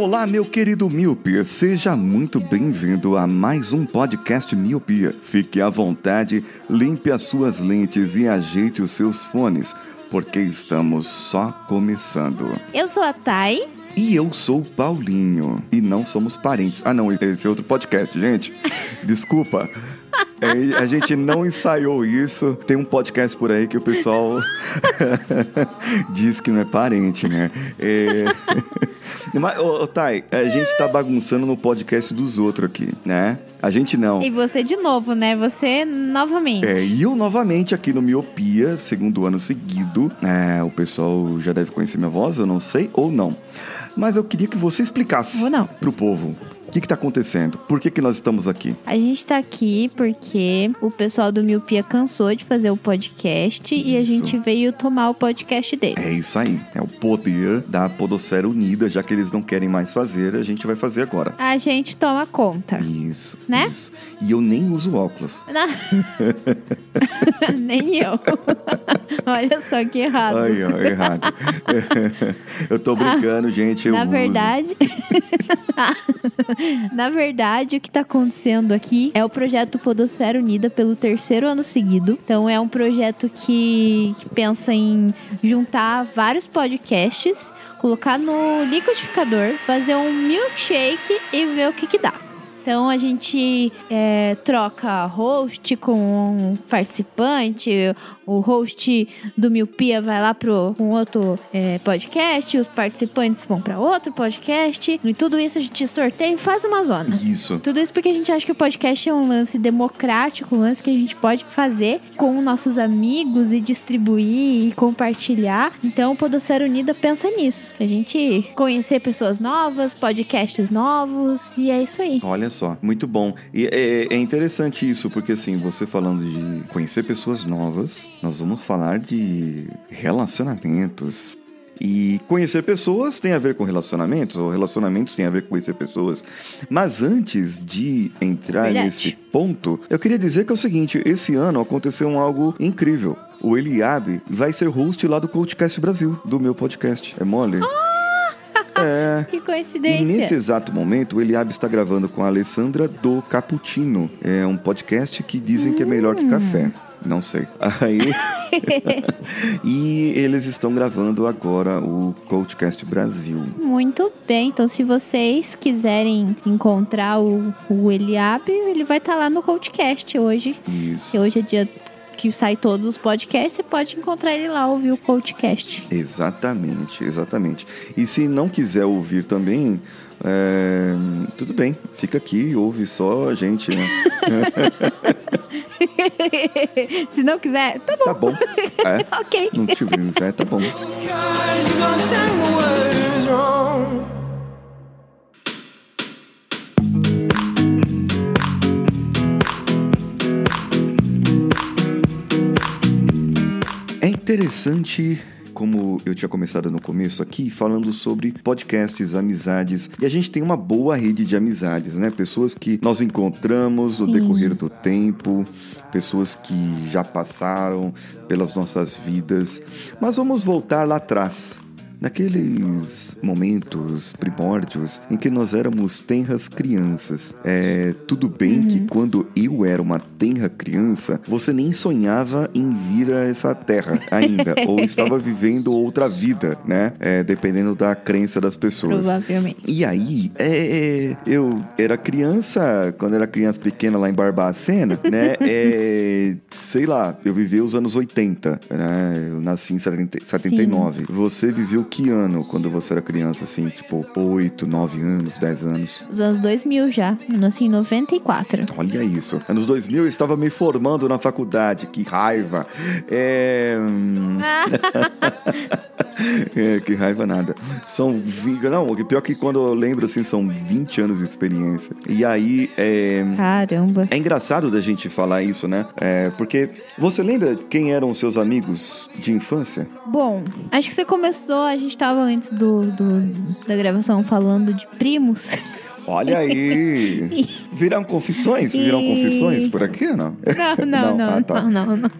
Olá, meu querido Miopia, seja muito bem-vindo a mais um podcast Miopia. Fique à vontade, limpe as suas lentes e ajeite os seus fones, porque estamos só começando. Eu sou a Thay. E eu sou o Paulinho, e não somos parentes. Ah, não, esse é outro podcast, gente. Desculpa. É, a gente não ensaiou isso. Tem um podcast por aí que o pessoal diz que não é parente, né? É... Mas, ô, ô, Thay, a gente tá bagunçando no podcast dos outros aqui, né? A gente não. E você de novo, né? Você novamente. É, e eu novamente aqui no Miopia, segundo ano seguido. É, o pessoal já deve conhecer minha voz, eu não sei ou não. Mas eu queria que você explicasse Ou não. pro povo o que, que tá acontecendo. Por que, que nós estamos aqui? A gente tá aqui porque o pessoal do Miopia cansou de fazer o podcast e a Isso. gente veio tomar o podcast deles. É isso aí. É o poder da Podosfera Unida, já que eles não querem mais fazer, a gente vai fazer agora. A gente toma conta. Isso. Né? Isso. E eu nem uso óculos. Nem eu. Olha só que errado. Aí, ó, errado. eu tô brincando, gente. Na verdade, na verdade, o que está acontecendo aqui é o projeto Podosfera Unida pelo terceiro ano seguido. Então, é um projeto que, que pensa em juntar vários podcasts, colocar no liquidificador, fazer um milkshake e ver o que, que dá. Então a gente é, troca host com um participante, o host do Miopia vai lá para um outro é, podcast, os participantes vão para outro podcast, e tudo isso a gente sorteia e faz uma zona. Isso. Tudo isso porque a gente acha que o podcast é um lance democrático, um lance que a gente pode fazer com nossos amigos e distribuir e compartilhar. Então, o Podosfera Unida pensa nisso. A gente conhecer pessoas novas, podcasts novos, e é isso aí. Olha só, muito bom. E é, é interessante isso, porque assim, você falando de conhecer pessoas novas, nós vamos falar de relacionamentos. E conhecer pessoas tem a ver com relacionamentos, ou relacionamentos tem a ver com conhecer pessoas. Mas antes de entrar Verdade. nesse ponto, eu queria dizer que é o seguinte: esse ano aconteceu um algo incrível. O Eliabe vai ser host lá do Coachcast Brasil, do meu podcast. É mole? É. Que E coincidência. nesse exato momento, o Eliabe está gravando com a Alessandra do Cappuccino. É um podcast que dizem que é melhor que café. Não sei. Aí. e eles estão gravando agora o Coachcast Brasil. Muito bem, então se vocês quiserem encontrar o, o Eliabe, ele vai estar lá no Coachcast hoje. Isso. Que hoje é dia que sai todos os podcasts, você pode encontrar ele lá, ouvir o Coachcast. Exatamente, exatamente. E se não quiser ouvir também, é, tudo bem, fica aqui, ouve só a gente, né? se não quiser, tá bom. Tá bom. É, ok. não tivemos, é, tá bom. Interessante como eu tinha começado no começo aqui, falando sobre podcasts, amizades. E a gente tem uma boa rede de amizades, né? Pessoas que nós encontramos no Sim. decorrer do tempo, pessoas que já passaram pelas nossas vidas. Mas vamos voltar lá atrás. Naqueles momentos primórdios em que nós éramos tenras crianças. É, tudo bem que quando eu era uma tenra criança, você nem sonhava em vir a essa terra ainda, ou estava vivendo outra vida, né? É, dependendo da crença das pessoas. Provavelmente. E aí, é, eu era criança, quando era criança pequena lá em Barbacena, né? É, sei lá, eu vivi os anos 80, né? Eu nasci em 70, 79. Você viveu que ano quando você era criança, assim, tipo 8, 9 anos, 10 anos? Os anos 2000 já. Eu nasci em 94. Olha isso. Anos 2000 eu estava me formando na faculdade, que raiva. É... hum, É, que raiva nada. São. vi- Não, o pior que quando eu lembro, assim, são 20 anos de experiência. E aí, é. Caramba. É engraçado da gente falar isso, né? É, porque você lembra quem eram os seus amigos de infância? Bom, acho que você começou, a gente tava antes do, do- da gravação falando de primos. Olha aí! Viram confissões? Viram confissões por aqui ou não? Não, não, não, ah, tá. não, não, não.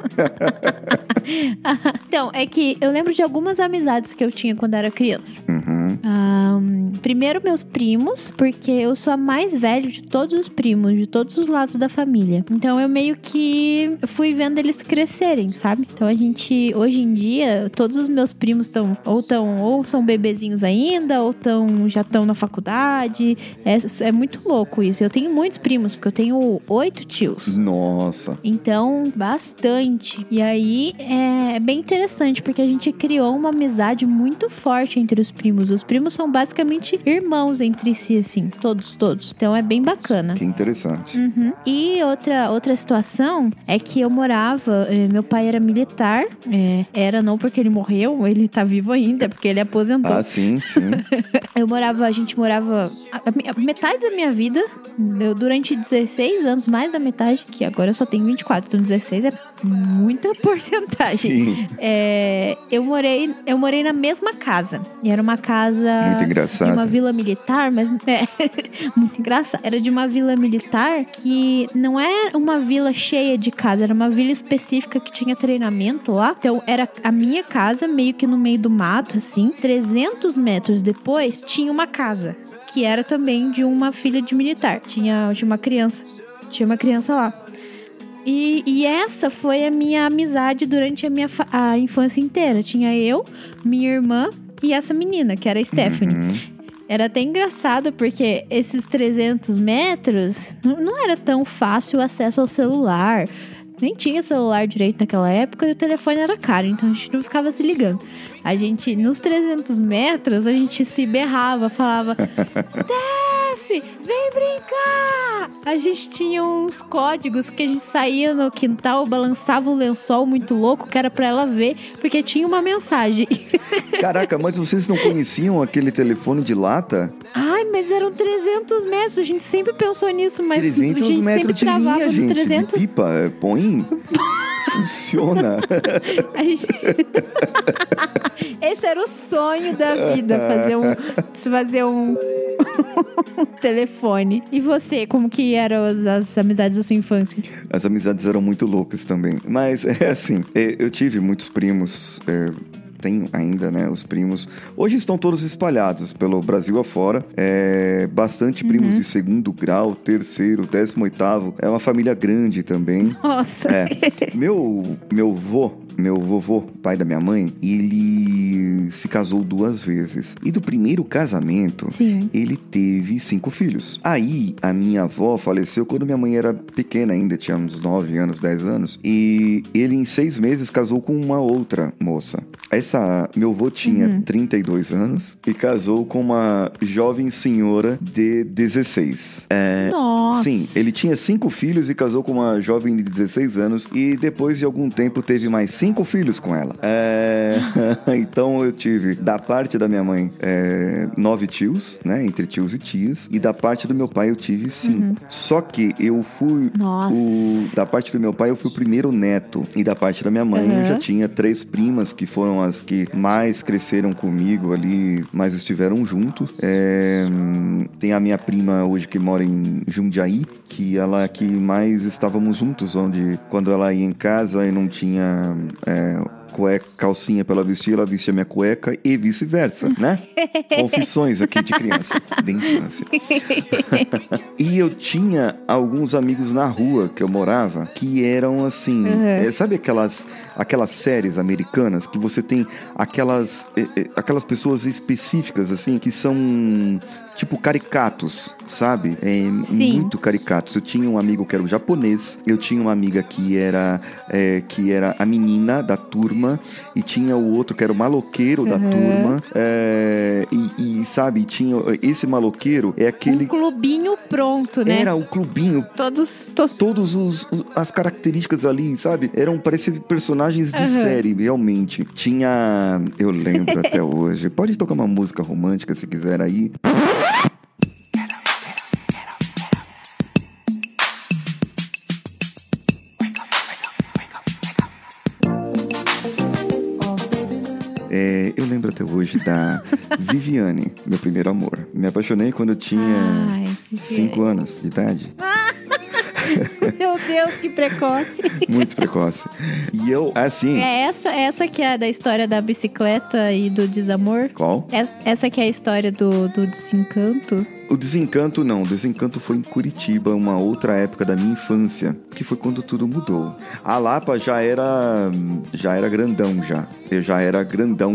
então, é que eu lembro de algumas amizades que eu tinha quando era criança. Uhum. Ahn, primeiro, meus primos, porque eu sou a mais velha de todos os primos, de todos os lados da família. Então, eu meio que fui vendo eles crescerem, sabe? Então, a gente, hoje em dia, todos os meus primos estão ou tão, ou são bebezinhos ainda, ou tão, já estão na faculdade. É, é muito louco isso. Eu tenho muitos primos, porque eu tenho oito tios. Nossa. Então, bastante. E aí é bem interessante, porque a gente criou uma amizade muito forte entre os primos. Os primos são basicamente irmãos entre si, assim, todos, todos. Então é bem bacana. Que interessante. Uhum. E outra, outra situação é que eu morava, eh, meu pai era militar, eh, era não porque ele morreu, ele tá vivo ainda, porque ele aposentou. Ah, sim, sim. Eu morava, a gente morava metade da minha vida, eu, durante 16 anos, mais da metade, que agora eu só tenho 24, então 16 é muita porcentagem. É, eu morei, eu morei na mesma casa. E era uma casa Muito de engraçado. uma vila militar, mas é muito engraçado. Era de uma vila militar que não era uma vila cheia de casa, era uma vila específica que tinha treinamento lá. Então era a minha casa meio que no meio do mato, assim. 300 metros depois tinha uma casa que era também de uma filha de militar. Tinha de uma criança, tinha uma criança lá. E, e essa foi a minha amizade durante a minha a infância inteira. Tinha eu, minha irmã e essa menina, que era a Stephanie. Uhum. Era até engraçado porque esses 300 metros n- não era tão fácil o acesso ao celular. Nem tinha celular direito naquela época e o telefone era caro, então a gente não ficava se ligando. A gente, nos 300 metros, a gente se berrava, falava: Steph, vem brincar! A gente tinha uns códigos que a gente saía no quintal, balançava o lençol muito louco, que era pra ela ver, porque tinha uma mensagem. Caraca, mas vocês não conheciam aquele telefone de lata? Ai, mas eram 300 metros. A gente sempre pensou nisso, mas a 300 gente sempre de travava linha, no gente. 300. De pipa, é, põe. Funciona. Gente... Esse era o sonho da vida, fazer um, fazer um, um telefone. E você, como que eram as, as amizades da sua infância? As amizades eram muito loucas também. Mas é assim, é, eu tive muitos primos. é, tenho ainda, né? Os primos. Hoje estão todos espalhados pelo Brasil afora. É, bastante primos de segundo grau, terceiro, décimo oitavo. É uma família grande também. Nossa. É. Meu, meu vô, meu vovô, pai da minha mãe, ele se casou duas vezes. E do primeiro casamento, Sim. ele teve cinco filhos. Aí, a minha avó faleceu quando minha mãe era pequena ainda, tinha uns 9 anos, 10 anos. E ele, em seis meses, casou com uma outra moça. Essa, meu avô tinha 32 anos e casou com uma jovem senhora de 16. É, Nossa. Sim, ele tinha cinco filhos e casou com uma jovem de 16 anos e depois de algum tempo teve mais cinco filhos com ela. É, então eu tive, da parte da minha mãe, é, nove tios, né? Entre tios e tias. E da parte do meu pai eu tive cinco. Só que eu fui. Nossa. O, da parte do meu pai eu fui o primeiro neto. E da parte da minha mãe eu Uhum. já tinha três primas que foram as que mais cresceram comigo ali, mais estiveram juntos. É, tem a minha prima hoje que mora em Jundiaí, que ela é que mais estávamos juntos, onde quando ela ia em casa e não tinha é, cueca, calcinha pra ela vestir, ela vestia minha cueca e vice-versa, né? Confissões aqui de criança, de infância. e eu tinha alguns amigos na rua que eu morava que eram assim, é, sabe aquelas aquelas séries americanas que você tem aquelas é, é, aquelas pessoas específicas assim que são tipo caricatos, sabe? É, Sim. muito caricatos. Eu tinha um amigo que era um japonês, eu tinha uma amiga que era é, que era a menina da turma e tinha o outro que era o maloqueiro da Uhum. turma é, e, e sabe, tinha esse maloqueiro é Um aquele clubinho pronto, né? era o clubinho Todos, to- todos os as características ali, sabe? Eram pareciam personagens de Aham. série, realmente. Tinha, eu lembro até hoje. Pode tocar uma música romântica se quiser aí. É, eu lembro até hoje da Viviane, meu primeiro amor. Me apaixonei quando eu tinha Ai, cinco anos de idade. Meu Deus, que precoce. Muito precoce. E eu, assim. É essa, essa que é da história da bicicleta e do desamor? Qual? É- Essa que é a história do, do desencanto? O Desencanto não, o Desencanto foi em Curitiba, uma outra época da minha infância, que foi quando tudo mudou. A Lapa já era já era grandão já. Eu já era grandão,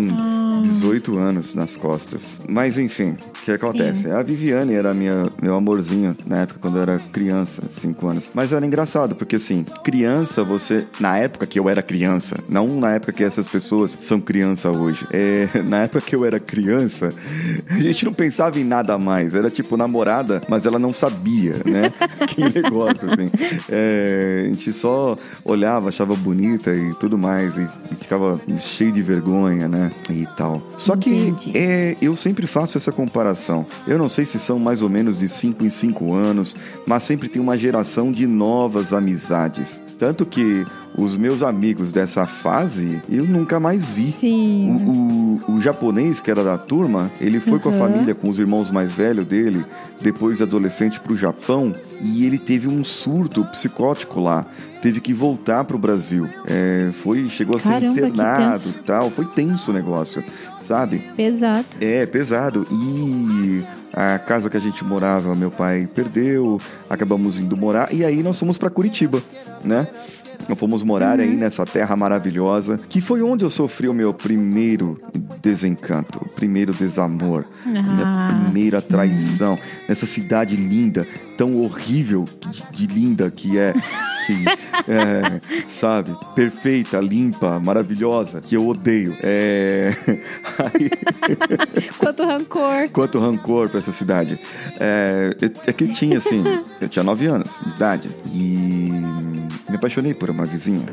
18 anos nas costas. Mas enfim, o que acontece? A Viviane era minha meu amorzinho na época quando eu era criança, 5 anos. Mas era engraçado, porque assim, criança você, na época que eu era criança, não na época que essas pessoas são criança hoje. É, na época que eu era criança, a gente não pensava em nada mais. Era tipo namorada, mas ela não sabia, né? que negócio, assim. É, a gente só olhava, achava bonita e tudo mais, e, e ficava cheio de vergonha, né? E tal. Só que é, eu sempre faço essa comparação. Eu não sei se são mais ou menos de 5 em 5 anos, mas sempre tem uma geração de novas amizades. Tanto que os meus amigos dessa fase eu nunca mais vi. Sim. O, o- o japonês, que era da turma, ele foi com a Uhum. família, com os irmãos mais velhos dele, depois de adolescente pro Japão, e ele teve um surto psicótico lá. Teve que voltar pro Brasil. É, foi, chegou a ser Caramba, que internado e tal. Foi tenso o negócio, sabe? Pesado. É, pesado. E a casa que a gente morava, meu pai perdeu, acabamos indo morar, e aí nós fomos para Curitiba, né? Nós fomos morar aí nessa terra maravilhosa, que foi onde eu sofri o meu primeiro desencanto, o primeiro desamor, minha Ah, primeira sim. traição, nessa cidade linda, tão horrível de, de linda que é. Que, é, sabe, perfeita, limpa, maravilhosa, que eu odeio. É, aí, Quanto rancor. Quanto rancor pra essa cidade. É, é que tinha assim, eu tinha 9 anos de idade e me apaixonei por uma vizinha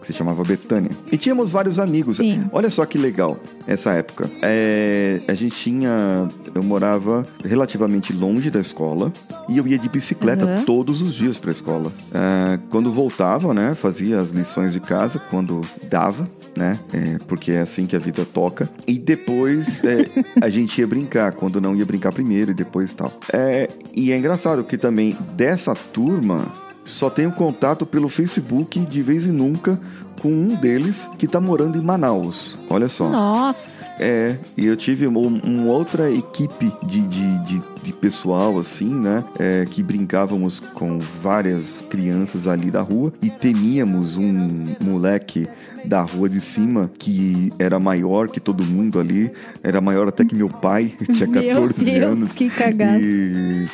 que se chamava Betânia. E tínhamos vários amigos. Sim. Olha só que legal essa época. É, a gente tinha. Eu morava relativamente longe da escola e eu ia de bicicleta Uhum. todos os dias pra escola. É, quando voltava, né, fazia as lições de casa quando dava, né, é, porque é assim que a vida toca. E depois é, a gente ia brincar, quando não ia brincar primeiro e depois tal. É, e é engraçado que também dessa turma só tenho contato pelo Facebook de vez em nunca com um deles que tá morando em Manaus. Olha só. Nossa. É, e eu tive uma, uma outra equipe de, de, de, de pessoal, assim, né? é, que brincávamos com várias crianças ali da rua e temíamos um moleque da rua de cima que era maior que todo mundo ali, era maior até que meu pai, tinha Meu 14 Deus, anos. que cagaço. E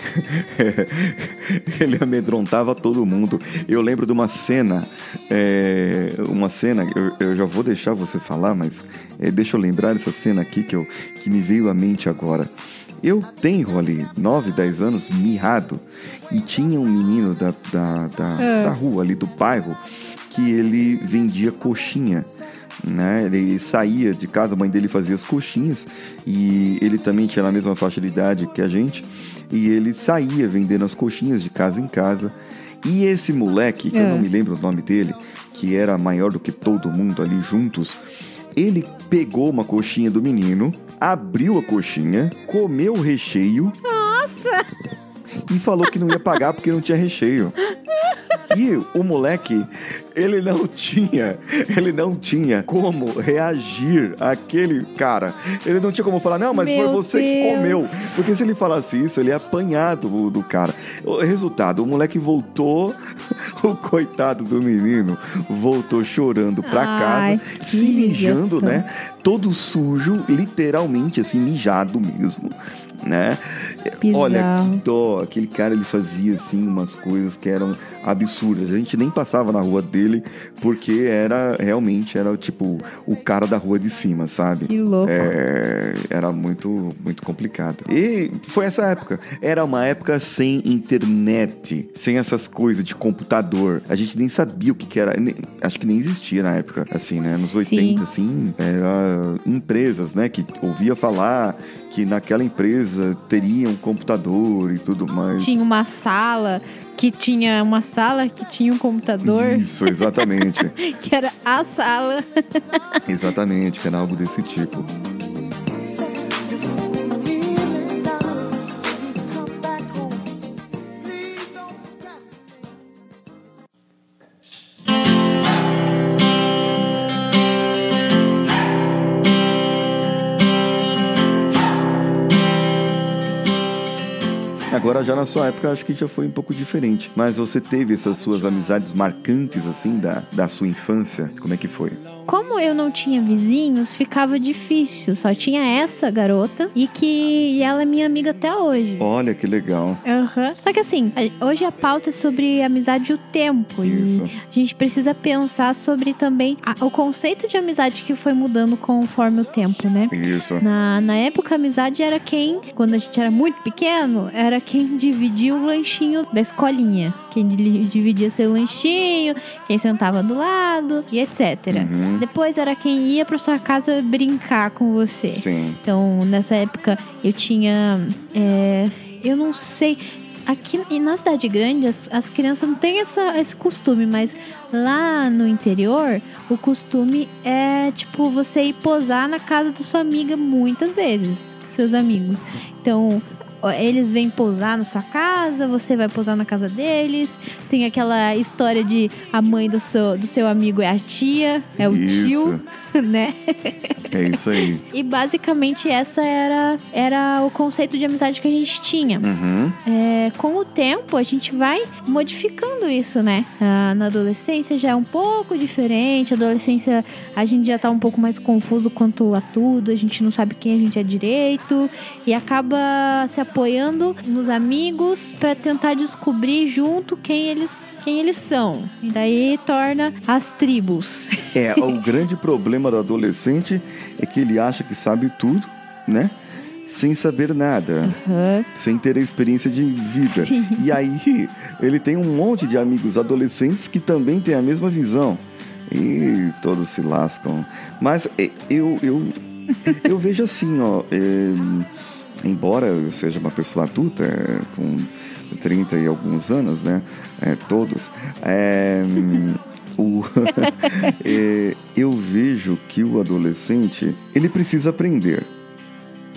ele amedrontava todo mundo. Eu lembro de uma cena, é, uma cena, eu, eu já vou deixar você falar, mas é, deixa eu lembrar essa cena aqui que, eu, que me veio à mente agora. Eu tenho ali 9, 10 anos, mirrado, e tinha um menino da, da, da, É. da rua ali do bairro que ele vendia coxinha. Né? Ele saía de casa, a mãe dele fazia as coxinhas e ele também tinha a mesma faixa de idade que a gente e ele saía vendendo as coxinhas de casa em casa. E esse moleque, que eu É. não me lembro o nome dele, que era maior do que todo mundo ali juntos, ele pegou uma coxinha do menino, abriu a coxinha, comeu o recheio. Nossa! E falou que não ia pagar porque não tinha recheio. E o moleque, ele não tinha, ele não tinha como reagir àquele cara. Ele não tinha como falar, não, mas Meu foi você que Deus. comeu. Porque se ele falasse isso, ele ia apanhar do, do cara. O resultado, o moleque voltou, o coitado do menino voltou chorando pra Ai, casa, que se mijando, né? Todo sujo, literalmente assim, mijado mesmo, né? Bizarro. Olha, que dó. Aquele cara, ele fazia, assim, umas coisas que eram absurdas. A gente nem passava na rua dele, porque era, realmente, era, tipo, o cara da rua de cima, sabe? Que louco. É, era muito, muito complicado. E foi essa época. Era uma época sem internet, sem essas coisas de computador. A gente nem sabia o que, que era. nem- acho que nem existia na época, assim, né? Nos Sim. 80, assim, era empresas, né? Que ouvia falar que naquela empresa teria um computador e tudo mais. Tinha uma sala que tinha uma sala que tinha um computador, Isso, exatamente. que era a sala. exatamente, que era algo desse tipo. Já na sua época, acho que já foi um pouco diferente. Mas você teve essas suas amizades marcantes, assim, da, da sua infância? Como é que foi? Como eu não tinha vizinhos, ficava difícil. Só tinha essa garota e que e ela é minha amiga até hoje. Olha que legal. Aham. Só que assim, hoje a pauta é sobre amizade e o tempo. Isso. E a gente precisa pensar sobre também a- o conceito de amizade que foi mudando conforme o tempo, né? Isso. Na, na época, a amizade era quem, quando a gente era muito pequeno, era quem dividia o lanchinho da escolinha. Quem di- dividia seu lanchinho, quem sentava do lado e etc. Uhum. Depois era quem ia pra sua casa brincar com você. Sim. Então, nessa época, eu tinha. é, eu não sei. Aqui e na cidade grande, as, as crianças não têm essa, esse costume, mas lá no interior, o costume é, tipo, você ir posar na casa da sua amiga muitas vezes, seus amigos. Então, eles vêm posar na sua casa, você vai posar na casa deles. Tem aquela história de a mãe do seu, do seu amigo é a tia, é o Isso. tio, né? É isso aí. E basicamente essa era, era o conceito de amizade que a gente tinha. Uhum. É, com o tempo, a gente vai modificando isso, né? Ah, na adolescência já é um pouco diferente. Adolescência, a gente já tá um pouco mais confuso quanto a tudo. A gente não sabe quem a gente é direito. E acaba se apoiando nos amigos para tentar descobrir junto quem eles, quem eles são. E daí torna as tribos. É, o grande problema do adolescente é que ele acha que sabe tudo, né? Sem saber nada, Aham. sem ter a experiência de vida. Sim. E aí, ele tem um monte de amigos adolescentes que também têm a mesma visão. E todos se lascam. Mas é, eu, eu, eu vejo assim, ó. é, embora eu seja uma pessoa adulta, é, com 30 e alguns anos, né? É, todos. É, o, é, eu vejo que o adolescente ele precisa aprender,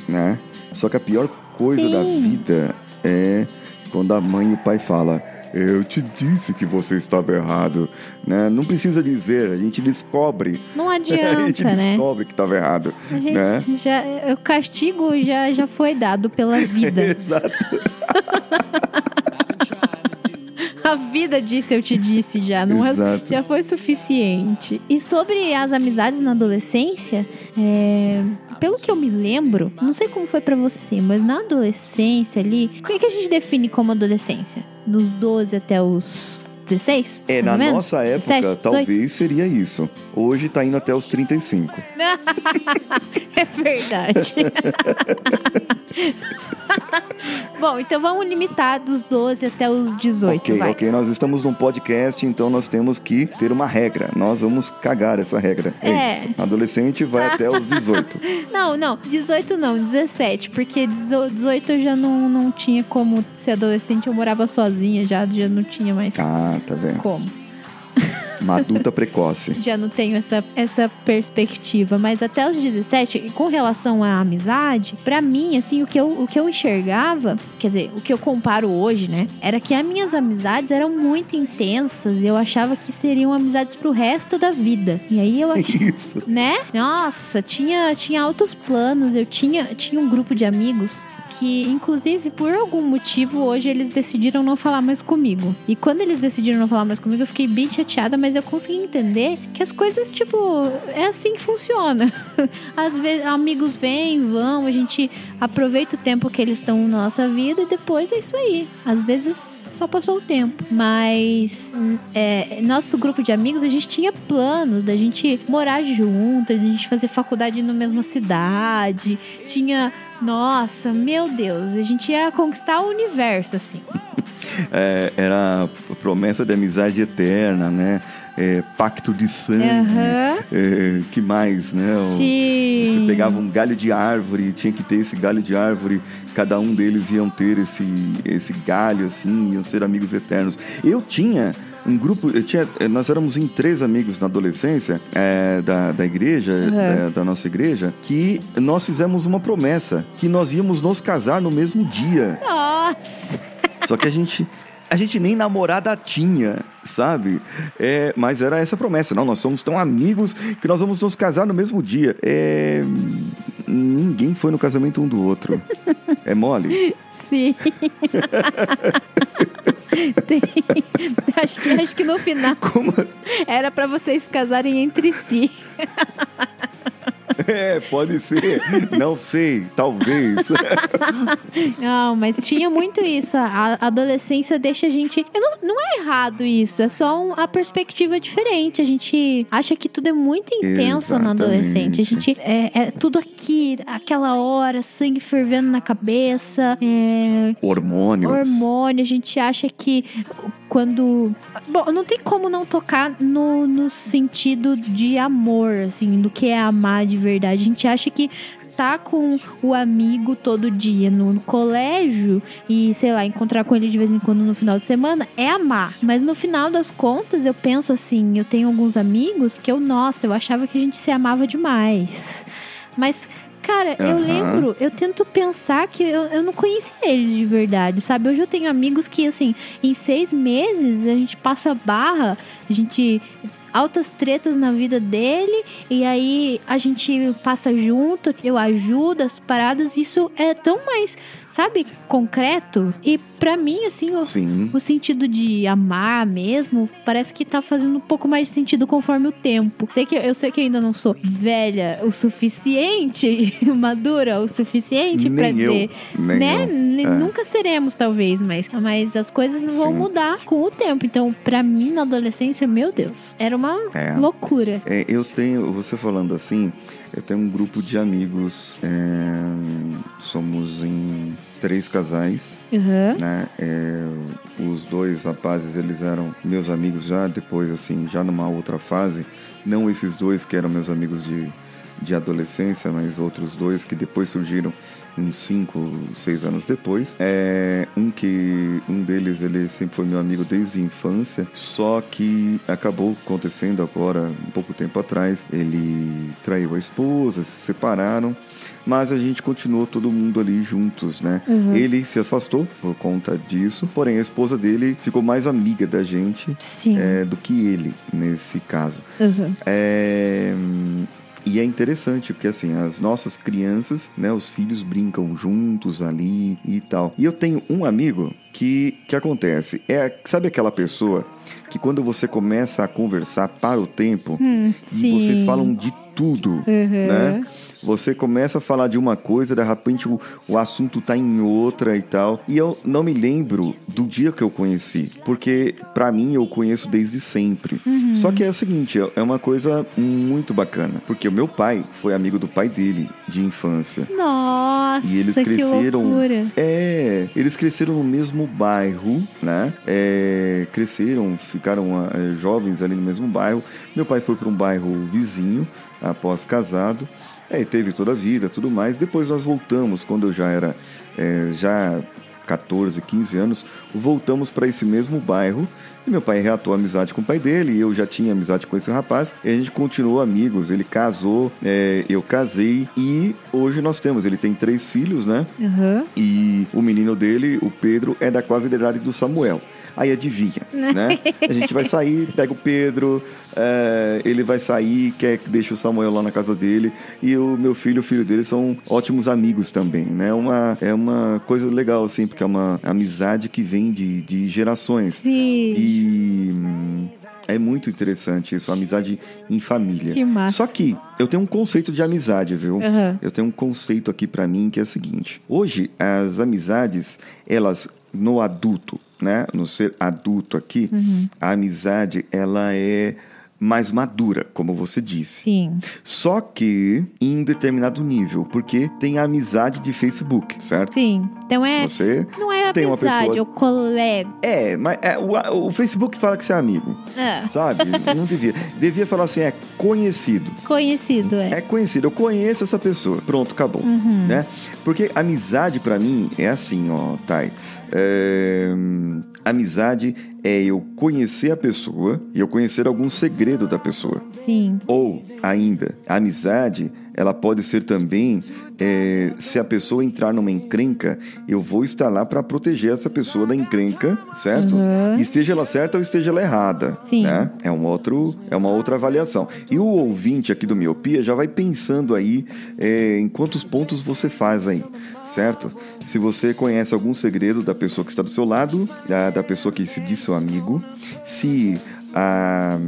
né? Só que a pior coisa Sim. da vida é quando a mãe e o pai falam eu te disse que você estava errado, né? Não precisa dizer, a gente descobre, Não a gente adianta, né? descobre que estava errado, A gente né? já, o castigo já, já foi dado pela vida. Exato. A vida disse, eu te disse já, não é? Exato. Já foi suficiente. E sobre as amizades na adolescência, é, pelo que eu me lembro, não sei como foi pra você, mas na adolescência ali, o que, é que a gente define como adolescência? Dos 12 até os 16? É, na menos? nossa época, 17, 18? talvez seria isso. Hoje tá indo até os 35. É verdade. Bom, então vamos limitar dos 12 até os 18, ok, vai. ok. Nós estamos num podcast, então nós temos que ter uma regra. Nós vamos cagar essa regra. É, É. isso. Adolescente vai até os 18. Não, não, 18 não, 17, porque 18 eu já não, não tinha como ser adolescente, eu morava sozinha, já, já não tinha mais Ah, tá vendo? como. Uma adulta precoce. Já não tenho essa, essa perspectiva, mas até os 17, com relação à amizade, pra mim, assim, o que, eu, o que eu enxergava, quer dizer, o que eu comparo hoje, né, era que as minhas amizades eram muito intensas e eu achava que seriam amizades pro resto da vida. E aí eu Isso. né? Nossa, tinha, tinha altos planos. Eu tinha, tinha um grupo de amigos que, inclusive, por algum motivo, hoje eles decidiram não falar mais comigo. E quando eles decidiram não falar mais comigo, eu fiquei bem chateada, mas eu consegui entender que as coisas, tipo, é assim que funciona. Às vezes, amigos vêm, vão, a gente aproveita o tempo que eles estão na nossa vida e depois é isso aí. Às vezes só passou o tempo. Mas é, nosso grupo de amigos, a gente tinha planos da gente morar junto, da gente fazer faculdade na mesma cidade. Tinha. Nossa, meu Deus, a gente ia conquistar o universo, assim. É, era promessa de amizade eterna, né? É, pacto de sangue. Aham. É, que mais, né? Sim. Você pegava um galho de árvore, tinha que ter esse galho de árvore, cada um deles iam ter esse, esse galho, assim, iam ser amigos eternos. Eu tinha um grupo, eu tinha, eh, nós éramos em três amigos na adolescência eh, da, da igreja, eh, da nossa igreja, que nós fizemos uma promessa, que nós íamos nos casar no mesmo dia. Nossa! Só que a gente. A gente nem namorada tinha, sabe? É, mas era essa promessa. Não, nós somos tão amigos que nós vamos nos casar no mesmo dia. É, ninguém foi no casamento um do outro. É mole? Sim. Tem- acho, que, acho que no final Como? era pra vocês casarem entre si. É, pode ser. Não sei, talvez. Não, mas tinha muito isso. A adolescência deixa a gente. eu não, não é errado isso, é só um- a perspectiva diferente. A gente acha que tudo é muito intenso Exatamente. adolescente. A gente é, é tudo aqui, aquela hora, sangue fervendo na cabeça, é, Hormônios. hormônio. A gente acha que quando. Bom, não tem como não tocar no, no sentido de amor, assim, do que é amar de verdade. A gente acha que tá com o amigo todo dia no colégio e, sei lá, encontrar com ele de vez em quando no final de semana é amar. Mas no final das contas, eu penso assim, eu tenho alguns amigos que eu, nossa, eu achava que a gente se amava demais. Mas, cara, eu Aham. lembro, eu tento pensar que eu, eu não conhecia ele de verdade, sabe? Hoje eu tenho amigos que, assim, em seis meses a gente passa barra, a gente. Altas tretas na vida dele, e aí a gente passa junto, eu ajudo as paradas, isso é tão mais, sabe, concreto. E pra mim, assim, o, Sim. o sentido de amar mesmo, parece que tá fazendo um pouco mais de sentido conforme o tempo. Sei que eu sei que ainda não sou velha o suficiente, madura o suficiente eu. dizer, Nem né? eu. É. Nunca seremos talvez, mas mas as coisas vão Sim. mudar com o tempo. Então, pra mim na adolescência, meu Deus, era uma É. loucura. É, eu tenho, você falando assim, eu tenho um grupo de amigos. é, somos em três casais, Uhum. né? É, os dois rapazes, eles eram meus amigos já depois, assim, já numa outra fase. Não esses dois que eram meus amigos de, de adolescência, mas outros dois que depois surgiram uns cinco, seis anos depois. É, um que um deles ele sempre foi meu amigo desde a infância, só que acabou acontecendo agora um pouco tempo atrás. Ele traiu a esposa, se separaram, mas a gente continuou todo mundo ali juntos, né? Ele se afastou por conta disso, porém a esposa dele ficou mais amiga da gente Sim. é, do que ele nesse caso. Uhum. É, E é interessante, porque assim, as nossas crianças, né, os filhos brincam juntos ali e tal. E eu tenho um amigo que que acontece, é, sabe aquela pessoa que quando você começa a conversar para o tempo Hum, vocês falam de tudo, Uhum. né? Você começa a falar de uma coisa, de repente o, o assunto tá em outra e tal. E eu não me lembro do dia que eu conheci, porque pra mim eu conheço desde sempre. Uhum. Só que é o seguinte, é uma coisa muito bacana, porque o meu pai foi amigo do pai dele de infância. Nossa, E eles que cresceram. loucura. É, eles cresceram no mesmo bairro, né? É, cresceram, ficaram ah, jovens ali no mesmo bairro. Meu pai foi para um bairro vizinho após casado. É, teve toda a vida, tudo mais. Depois nós voltamos, quando eu já era é, já 14, 15 anos, voltamos para esse mesmo bairro. E meu pai reatou amizade com o pai dele, e eu já tinha amizade com esse rapaz, e a gente continuou amigos. Ele casou, é, eu casei, e hoje nós temos. Ele tem três filhos, né? Uhum. E o menino dele, o Pedro, é da quase da idade do Samuel. Aí adivinha, né? A gente vai sair, pega o Pedro, é, ele vai sair, quer que deixe o Samuel lá na casa dele, e o meu filho e o filho dele são ótimos amigos também, né? Uma, é uma coisa legal, assim, porque é uma amizade que vem de, de gerações. Sim. E hum, é muito interessante isso, amizade em família. Que massa. Só que eu tenho um conceito de amizade, viu? Aham. Eu tenho um conceito aqui pra mim que é o seguinte: hoje as amizades, elas no adulto, né, no ser adulto aqui, Uhum. a amizade ela é mais madura, como você disse. Sim. Só que em determinado nível, porque tem a amizade de Facebook, certo? Sim. Então é. Você Não é tem uma amizade, pessoa- é o colega. é, mas é, o, o Facebook fala que você é amigo, É, sabe? Não devia. Devia falar assim, é conhecido. conhecido, é. É conhecido, eu conheço essa pessoa. Pronto, acabou. Né? Porque amizade pra mim é assim, ó, Thay. É, amizade é eu conhecer a pessoa e eu conhecer algum segredo da pessoa. Sim. Ou ainda, a amizade, ela pode ser também é, se a pessoa entrar numa encrenca, eu vou estar lá para proteger essa pessoa da encrenca, certo? Esteja ela certa ou esteja ela errada. Sim. Né? É um outro, é uma outra avaliação. E o ouvinte aqui do Miopia já vai pensando aí é, em quantos pontos você faz aí, certo? Se você conhece algum segredo da pessoa que está do seu lado, da, da pessoa que se diz seu amigo, se a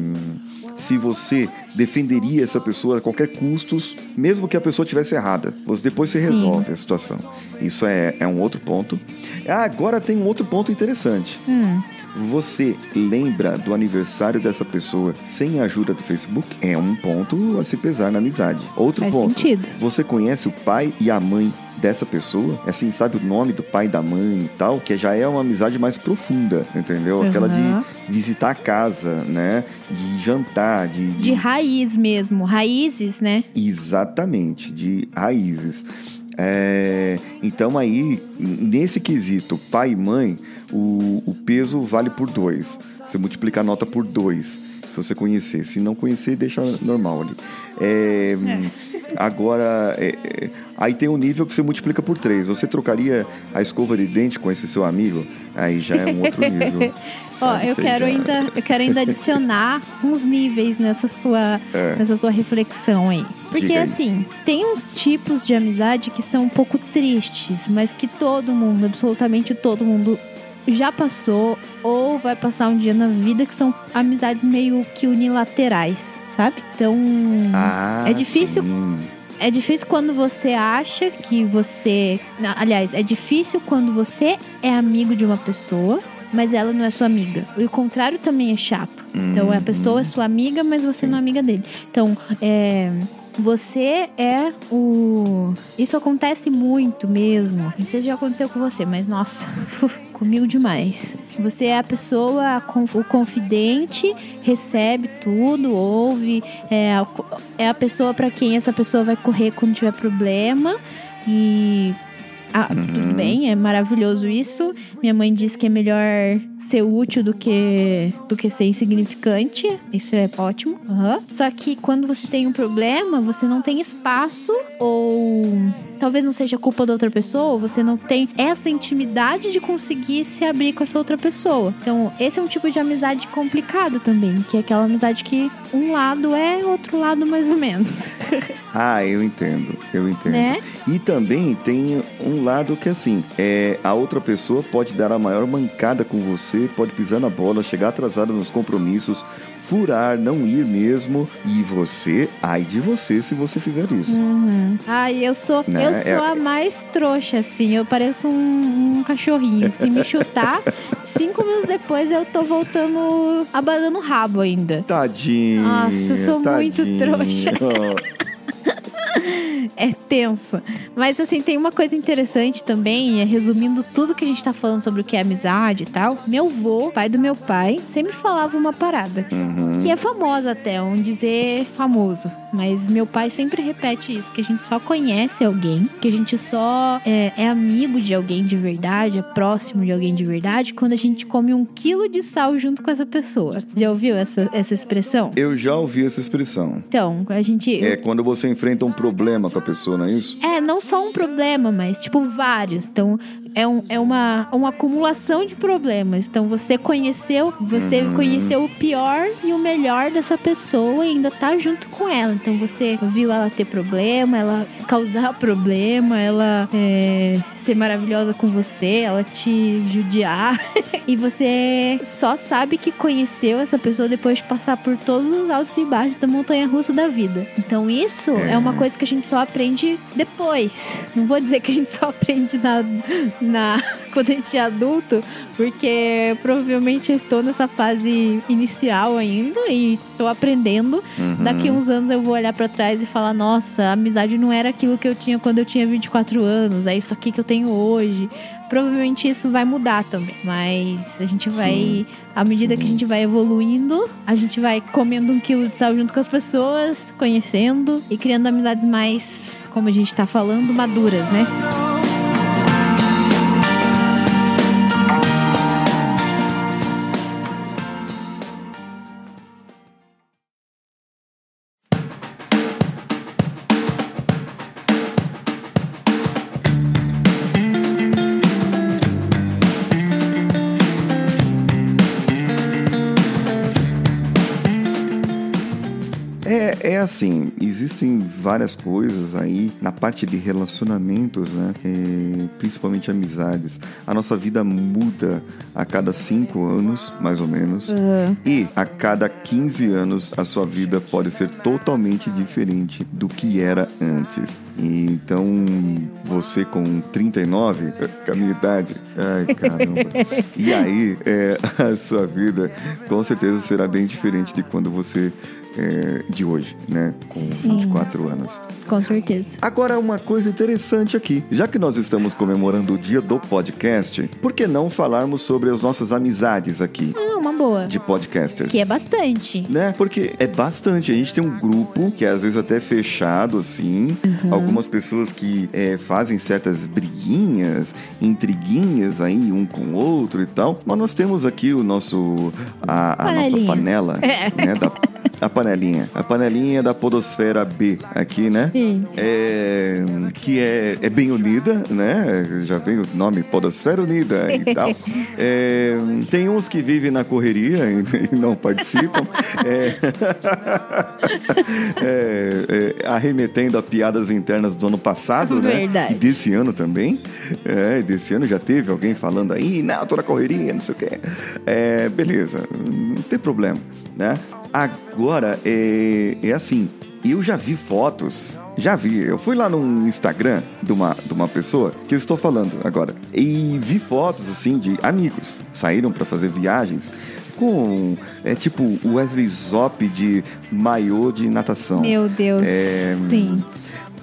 se você defenderia essa pessoa a qualquer custo, mesmo que a pessoa tivesse errada. Você depois você resolve a situação. Isso é, é um outro ponto. Ah, agora tem um outro ponto interessante. Hum. Você lembra do aniversário dessa pessoa sem a ajuda do Facebook? É um ponto a se pesar na amizade. Outro Faz ponto. sentido. Você conhece o pai e a mãe dessa pessoa? Assim, sabe o nome do pai da mãe e tal? Que já é uma amizade mais profunda, entendeu? Aquela de visitar a casa, né? De jantar, de, De raiz mesmo. Raízes, né? Exatamente, de raízes. É, então aí, nesse quesito, pai e mãe, o, o peso vale por dois. Você multiplica a nota por dois, se você conhecer. Se não conhecer, deixa normal ali. É, Agora, é, é, aí tem um nível que você multiplica por três. Você trocaria a escova de dente com esse seu amigo? Aí já é um outro nível. Ó, eu Que quero já- ainda, eu quero ainda adicionar uns níveis nessa sua, É. nessa sua reflexão aí. Porque aí. assim, tem uns tipos de amizade que são um pouco tristes, mas que todo mundo, absolutamente todo mundo já passou ou vai passar um dia na vida que são amizades meio que unilaterais, sabe? Então, Ah, é difícil sim. é difícil quando você acha que você. Aliás, é difícil quando você é amigo de uma pessoa, mas ela não é sua amiga. E o contrário também é chato. Então a pessoa é sua amiga, mas você não é amiga dele. Então, é. Você é o. Isso acontece muito mesmo. Não sei se já aconteceu com você, mas nossa, comigo demais. Você é a pessoa, o confidente, recebe tudo, ouve, é a, é a pessoa pra quem essa pessoa vai correr quando tiver problema. E. Ah, tudo bem, é maravilhoso isso. Minha mãe diz que é melhor ser útil do que, do que ser insignificante. Isso é ótimo. Aham. Só que quando você tem um problema, você não tem espaço ou talvez não seja culpa da outra pessoa, ou você não tem essa intimidade de conseguir se abrir com essa outra pessoa. Então, esse é um tipo de amizade complicado também, que é aquela amizade que um lado é, outro lado mais ou menos. Ah, eu entendo, eu entendo. Né? E também tem um lado que assim, é, a outra pessoa pode dar a maior mancada com você, pode pisar na bola, chegar atrasada nos compromissos, furar, não ir mesmo, e você, ai de você se você fizer isso. Uhum. Ai, eu sou, Né? eu sou É- a mais trouxa, assim. Eu pareço um, um cachorrinho. Se me chutar, cinco minutos depois eu tô voltando, abanando o rabo ainda. Tadinho. Nossa, eu sou muito tadinho. trouxa. Oh, É tenso. Mas assim, tem uma coisa interessante também, é, resumindo tudo que a gente tá falando sobre o que é amizade e tal. Meu vô, pai do meu pai, sempre falava uma parada. uhum. Que é famosa até, um dizer famoso. Mas meu pai sempre repete isso: que a gente só conhece alguém, que a gente só é, é amigo de alguém de verdade, é próximo de alguém de verdade, quando a gente come um quilo de sal junto com essa pessoa. Já ouviu essa, essa expressão? Eu já ouvi essa expressão. Então, a gente. É quando você enfrenta um problema pessoa, não é isso? É, não só um problema, mas tipo vários. Então, é, um, é uma, uma acumulação de problemas. Então você conheceu, você Uhum. conheceu o pior e o melhor dessa pessoa e ainda tá junto com ela. Então você viu ela ter problema, ela causar problema, ela é, ser maravilhosa com você, ela te judiar. e você só sabe que conheceu essa pessoa depois de passar por todos os altos e baixos da montanha russa da vida. Então isso é, uma coisa que a gente só aprende depois. Não vou dizer que a gente só aprende na, na quando a gente é adulto, porque provavelmente estou nessa fase inicial ainda e estou aprendendo. Daqui uns anos eu vou olhar pra trás e falar: nossa, a amizade não era aquilo que eu tinha quando eu tinha 24 anos, é isso aqui que eu tenho hoje. Provavelmente isso vai mudar também, mas a gente vai, Sim, à medida sim. que a gente vai evoluindo, a gente vai comendo um quilo de sal junto com as pessoas, conhecendo e criando amizades mais, como a gente tá falando, maduras, né? Assim, existem várias coisas aí na parte de relacionamentos, né? É, principalmente amizades. A nossa vida muda a cada cinco anos, mais ou menos. E a cada 15 anos a sua vida pode ser totalmente diferente do que era antes. Então, você com 39, com a minha idade, ai caramba. e aí, é, a sua vida com certeza será bem diferente de quando você é, de hoje, né? Com Sim. 24 anos. Com certeza. Agora, uma coisa interessante aqui. Já que nós estamos comemorando o dia do podcast, por que não falarmos sobre as nossas amizades aqui Ah, uma boa. de podcasters? Que é bastante. né? Porque é bastante. A gente tem um grupo que é às vezes até fechado, assim. Uhum. Algumas pessoas que é, fazem certas briguinhas, intriguinhas aí, um com o outro e tal. Mas nós temos aqui o nosso. a, a nossa panela, É. né? Da, a panelinha. A panelinha da Podosfera B aqui, né? Sim. É, que é, é bem unida, né? Já vem o nome Podosfera Unida e tal. É, tem uns que vivem na correria e, não participam. É, é, é, arremetendo a piadas internas do ano passado, né? Verdade. E desse ano também. É, desse ano já teve alguém falando aí, não, tô na correria, não sei o quê. É, beleza, não tem problema, né? Agora, é, é assim, eu já vi fotos, já vi, eu fui lá no Instagram de uma, de uma pessoa que eu estou falando agora, e vi fotos, assim, de amigos, saíram para fazer viagens com, é tipo, o Wesley Zop de maiô de natação. Meu Deus. É, Sim.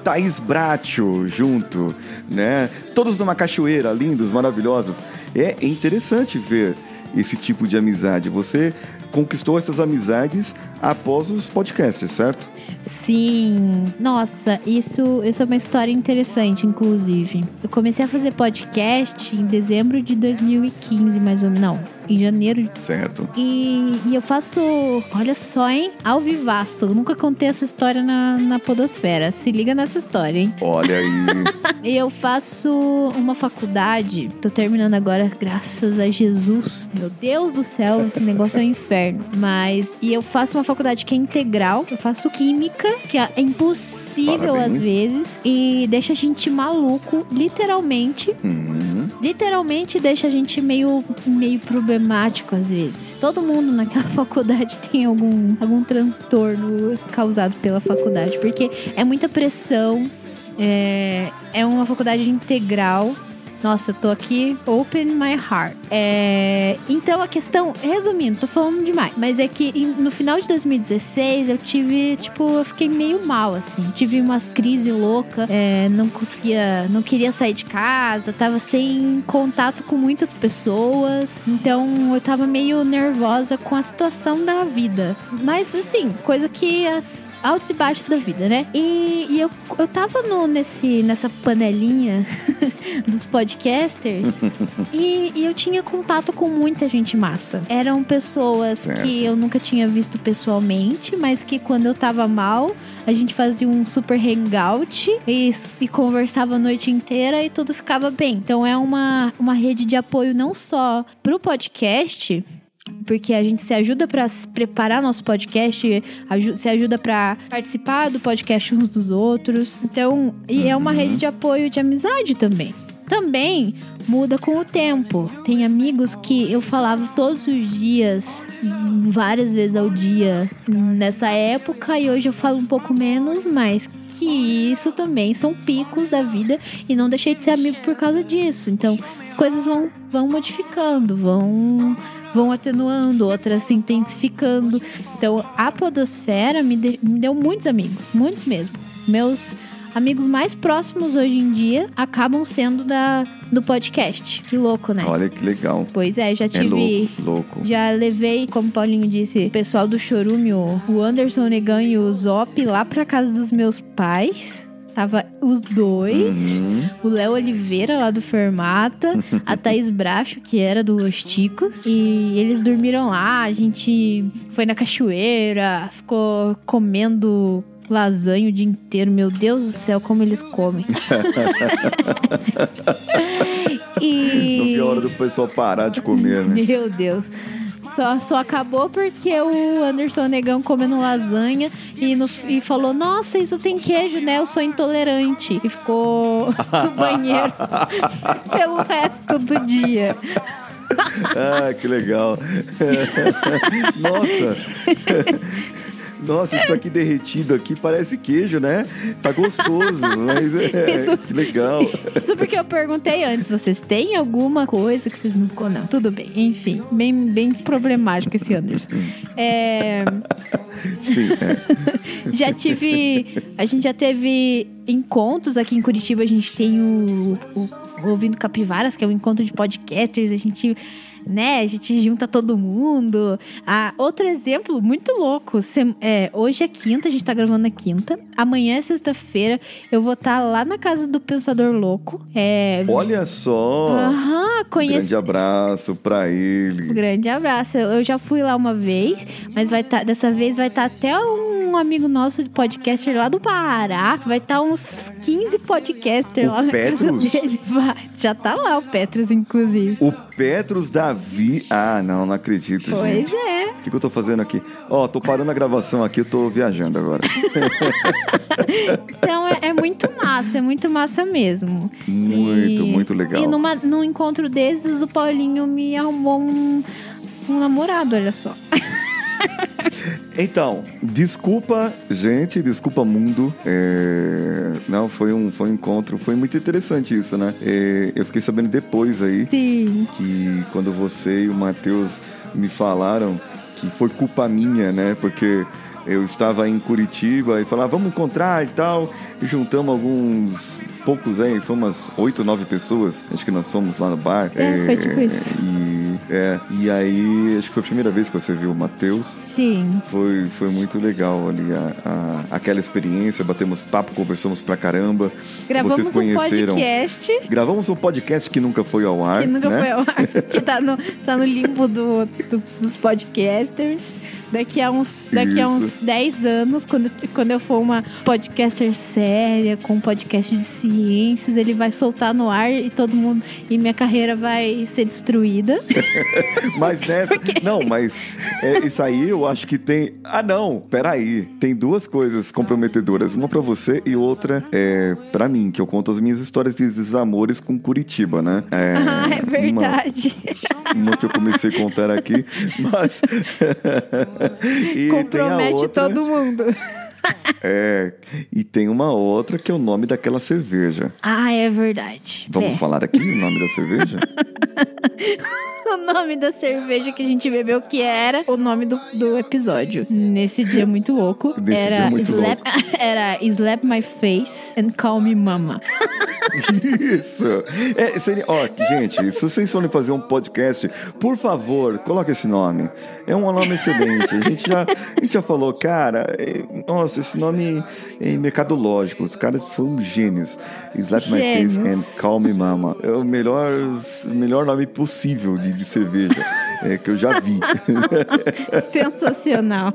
Thaís Bracho junto, né? Todos numa cachoeira, lindos, maravilhosos. É interessante ver esse tipo de amizade. Você conquistou essas amizades após os podcasts, certo? Sim. Nossa, isso, isso é uma história interessante, inclusive. Eu comecei a fazer podcast em dezembro de 2015, mais ou menos. Não, em janeiro de Certo. E, e eu faço, olha só, hein? Ao vivaço. Eu nunca contei essa história na, na Podosfera. Se liga nessa história, hein? Olha aí. Eu faço uma faculdade. Tô terminando agora, graças a Jesus. Meu Deus do céu, esse negócio é um inferno. Mas. E eu faço uma faculdade que é integral. Eu faço química, que é impossível Parabéns. às vezes. E deixa a gente maluco, literalmente. Uhum. Literalmente deixa a gente meio, meio problemático às vezes. Todo mundo naquela faculdade tem algum, algum transtorno causado pela faculdade, porque é muita pressão, é, é uma faculdade integral. Nossa, eu tô aqui open my heart. É, então a questão, resumindo, tô falando demais, mas é que no final de 2016 eu tive, tipo, eu fiquei meio mal, assim. Tive umas crises loucas, é, não conseguia, não queria sair de casa, tava sem contato com muitas pessoas, então eu tava meio nervosa com a situação da vida. Mas assim, coisa que as altos e baixos da vida, né? E, e eu, eu tava no, nesse, nessa panelinha dos podcasters e, e eu tinha contato com muita gente massa. Eram pessoas Certo. que eu nunca tinha visto pessoalmente, mas que quando eu tava mal, a gente fazia um super hangout e, e conversava a noite inteira e tudo ficava bem. Então é uma, uma rede de apoio não só pro podcast, porque a gente se ajuda para preparar nosso podcast, se ajuda para participar do podcast uns dos outros. Então, e é uma rede de apoio de amizade também. Também muda com o tempo. Tem amigos que eu falava todos os dias, várias vezes ao dia nessa época e hoje eu falo um pouco menos, mas que isso também são picos da vida e não deixei de ser amigo por causa disso. Então, as coisas vão, vão modificando, vão vão atenuando, outras se intensificando. Então, a podosfera me, de- me deu muitos amigos, muitos mesmo. Meus amigos mais próximos hoje em dia acabam sendo da do podcast. Que louco, né? Olha que legal. Pois é, já É tive louco, louco. já levei, como o Paulinho disse, o pessoal do Chorume, o Anderson Negan e o Zop lá pra casa dos meus pais. Tava os dois. Uhum. O Léo Oliveira, lá do Fermata. a Thaís Bracho, que era do Los Ticos. E eles dormiram lá. A gente foi na cachoeira. Ficou comendo lasanha o dia inteiro. Meu Deus do céu, como eles comem. e... Não vi a hora do pessoal parar de comer, né? Meu Deus. Só, só acabou porque o Anderson Negão comendo lasanha e, no- e falou: Nossa, isso tem queijo, né? Eu sou intolerante. E ficou no banheiro pelo resto do dia. Ah, que legal. Nossa. Nossa, isso aqui derretido aqui parece queijo, né? Tá gostoso, mas é, Isso- que legal. Isso porque eu perguntei antes: vocês têm alguma coisa que vocês não Não, tudo bem. Enfim, bem, bem problemático esse Anderson. É. Sim, é. já tive. A gente já teve encontros aqui em Curitiba. A gente tem o, o Ouvindo Capivaras, que é um encontro de podcasters. A gente. Né, a gente junta todo mundo. Ah, outro exemplo muito louco. Sem- é, hoje é quinta, a gente tá gravando na quinta. Amanhã é sexta-feira. Eu vou estar lá na casa do Pensador Louco. É. Olha só. Aham, conheci. Grande abraço pra Um ele. grande abraço. Eu já fui lá uma vez, mas vai tá, dessa vez vai estar até um amigo nosso de podcaster lá do Pará. Vai estar uns 15 podcasters lá na Petrus? casa dele. Vai. Já tá lá o Petrus, inclusive. O Petrus Davi. Ah, não, não acredito, Pois gente. é. O que, que eu tô fazendo aqui? Ó, tô parando a gravação aqui, eu tô viajando agora. Então é, é muito massa, é muito massa mesmo. Muito, E- muito legal. E numa, num encontro desses, o Paulinho me arrumou um, um namorado, olha só. Então, desculpa, gente, desculpa, mundo. É, Não, foi um, foi um encontro, foi muito interessante isso, né? É, Eu fiquei sabendo depois aí Sim. que quando você e o Matheus me falaram que foi culpa minha, né? Porque eu estava em Curitiba e falava, vamos encontrar e tal. E juntamos alguns poucos aí, foi umas oito, nove pessoas. Acho que nós fomos lá no bar. É, foi tipo isso. E, é, e aí, acho que foi a primeira vez que você viu o Matheus. Sim. Foi, foi muito legal ali a, a- aquela experiência, batemos papo, conversamos pra caramba. Gravamos Vocês um conheceram. podcast Gravamos um podcast que nunca foi ao ar. que nunca né? foi ao ar, que tá no, tá no limbo do, do- dos podcasters. Daqui a uns, daqui a uns Isso. 10 anos, quando, quando eu for uma podcaster séria, com um podcast de ciências, ele vai soltar no ar e todo mundo. E minha carreira vai ser destruída. Mas nessa. Não, mas é, isso aí eu acho que tem. Ah, não, peraí. Tem duas coisas comprometedoras. Uma pra você e outra é pra mim, que eu conto as minhas histórias de desamores com Curitiba, né? É, ah, é verdade. Uma, uma que eu comecei a contar aqui, mas. e Compromete todo mundo. É, e tem uma outra que é o nome daquela cerveja. Ah, é verdade. Vamos É. falar aqui o nome da cerveja? o nome da cerveja que a gente bebeu, que era o nome do, do episódio. Nesse dia muito louco. Nesse era, dia muito slap, era Slap My Face and Call Me Mama. Isso. É, seria, ó, gente, se vocês forem fazer um podcast, por favor, coloque esse nome. É um nome excelente. A gente já, a gente já falou, cara, é, esse nome é mercadológico. Os caras foram gênios. Slap My Gênios. Face and Call Me Mama. É o melhor, melhor nome possível de, de cerveja é, que eu já vi. Sensacional.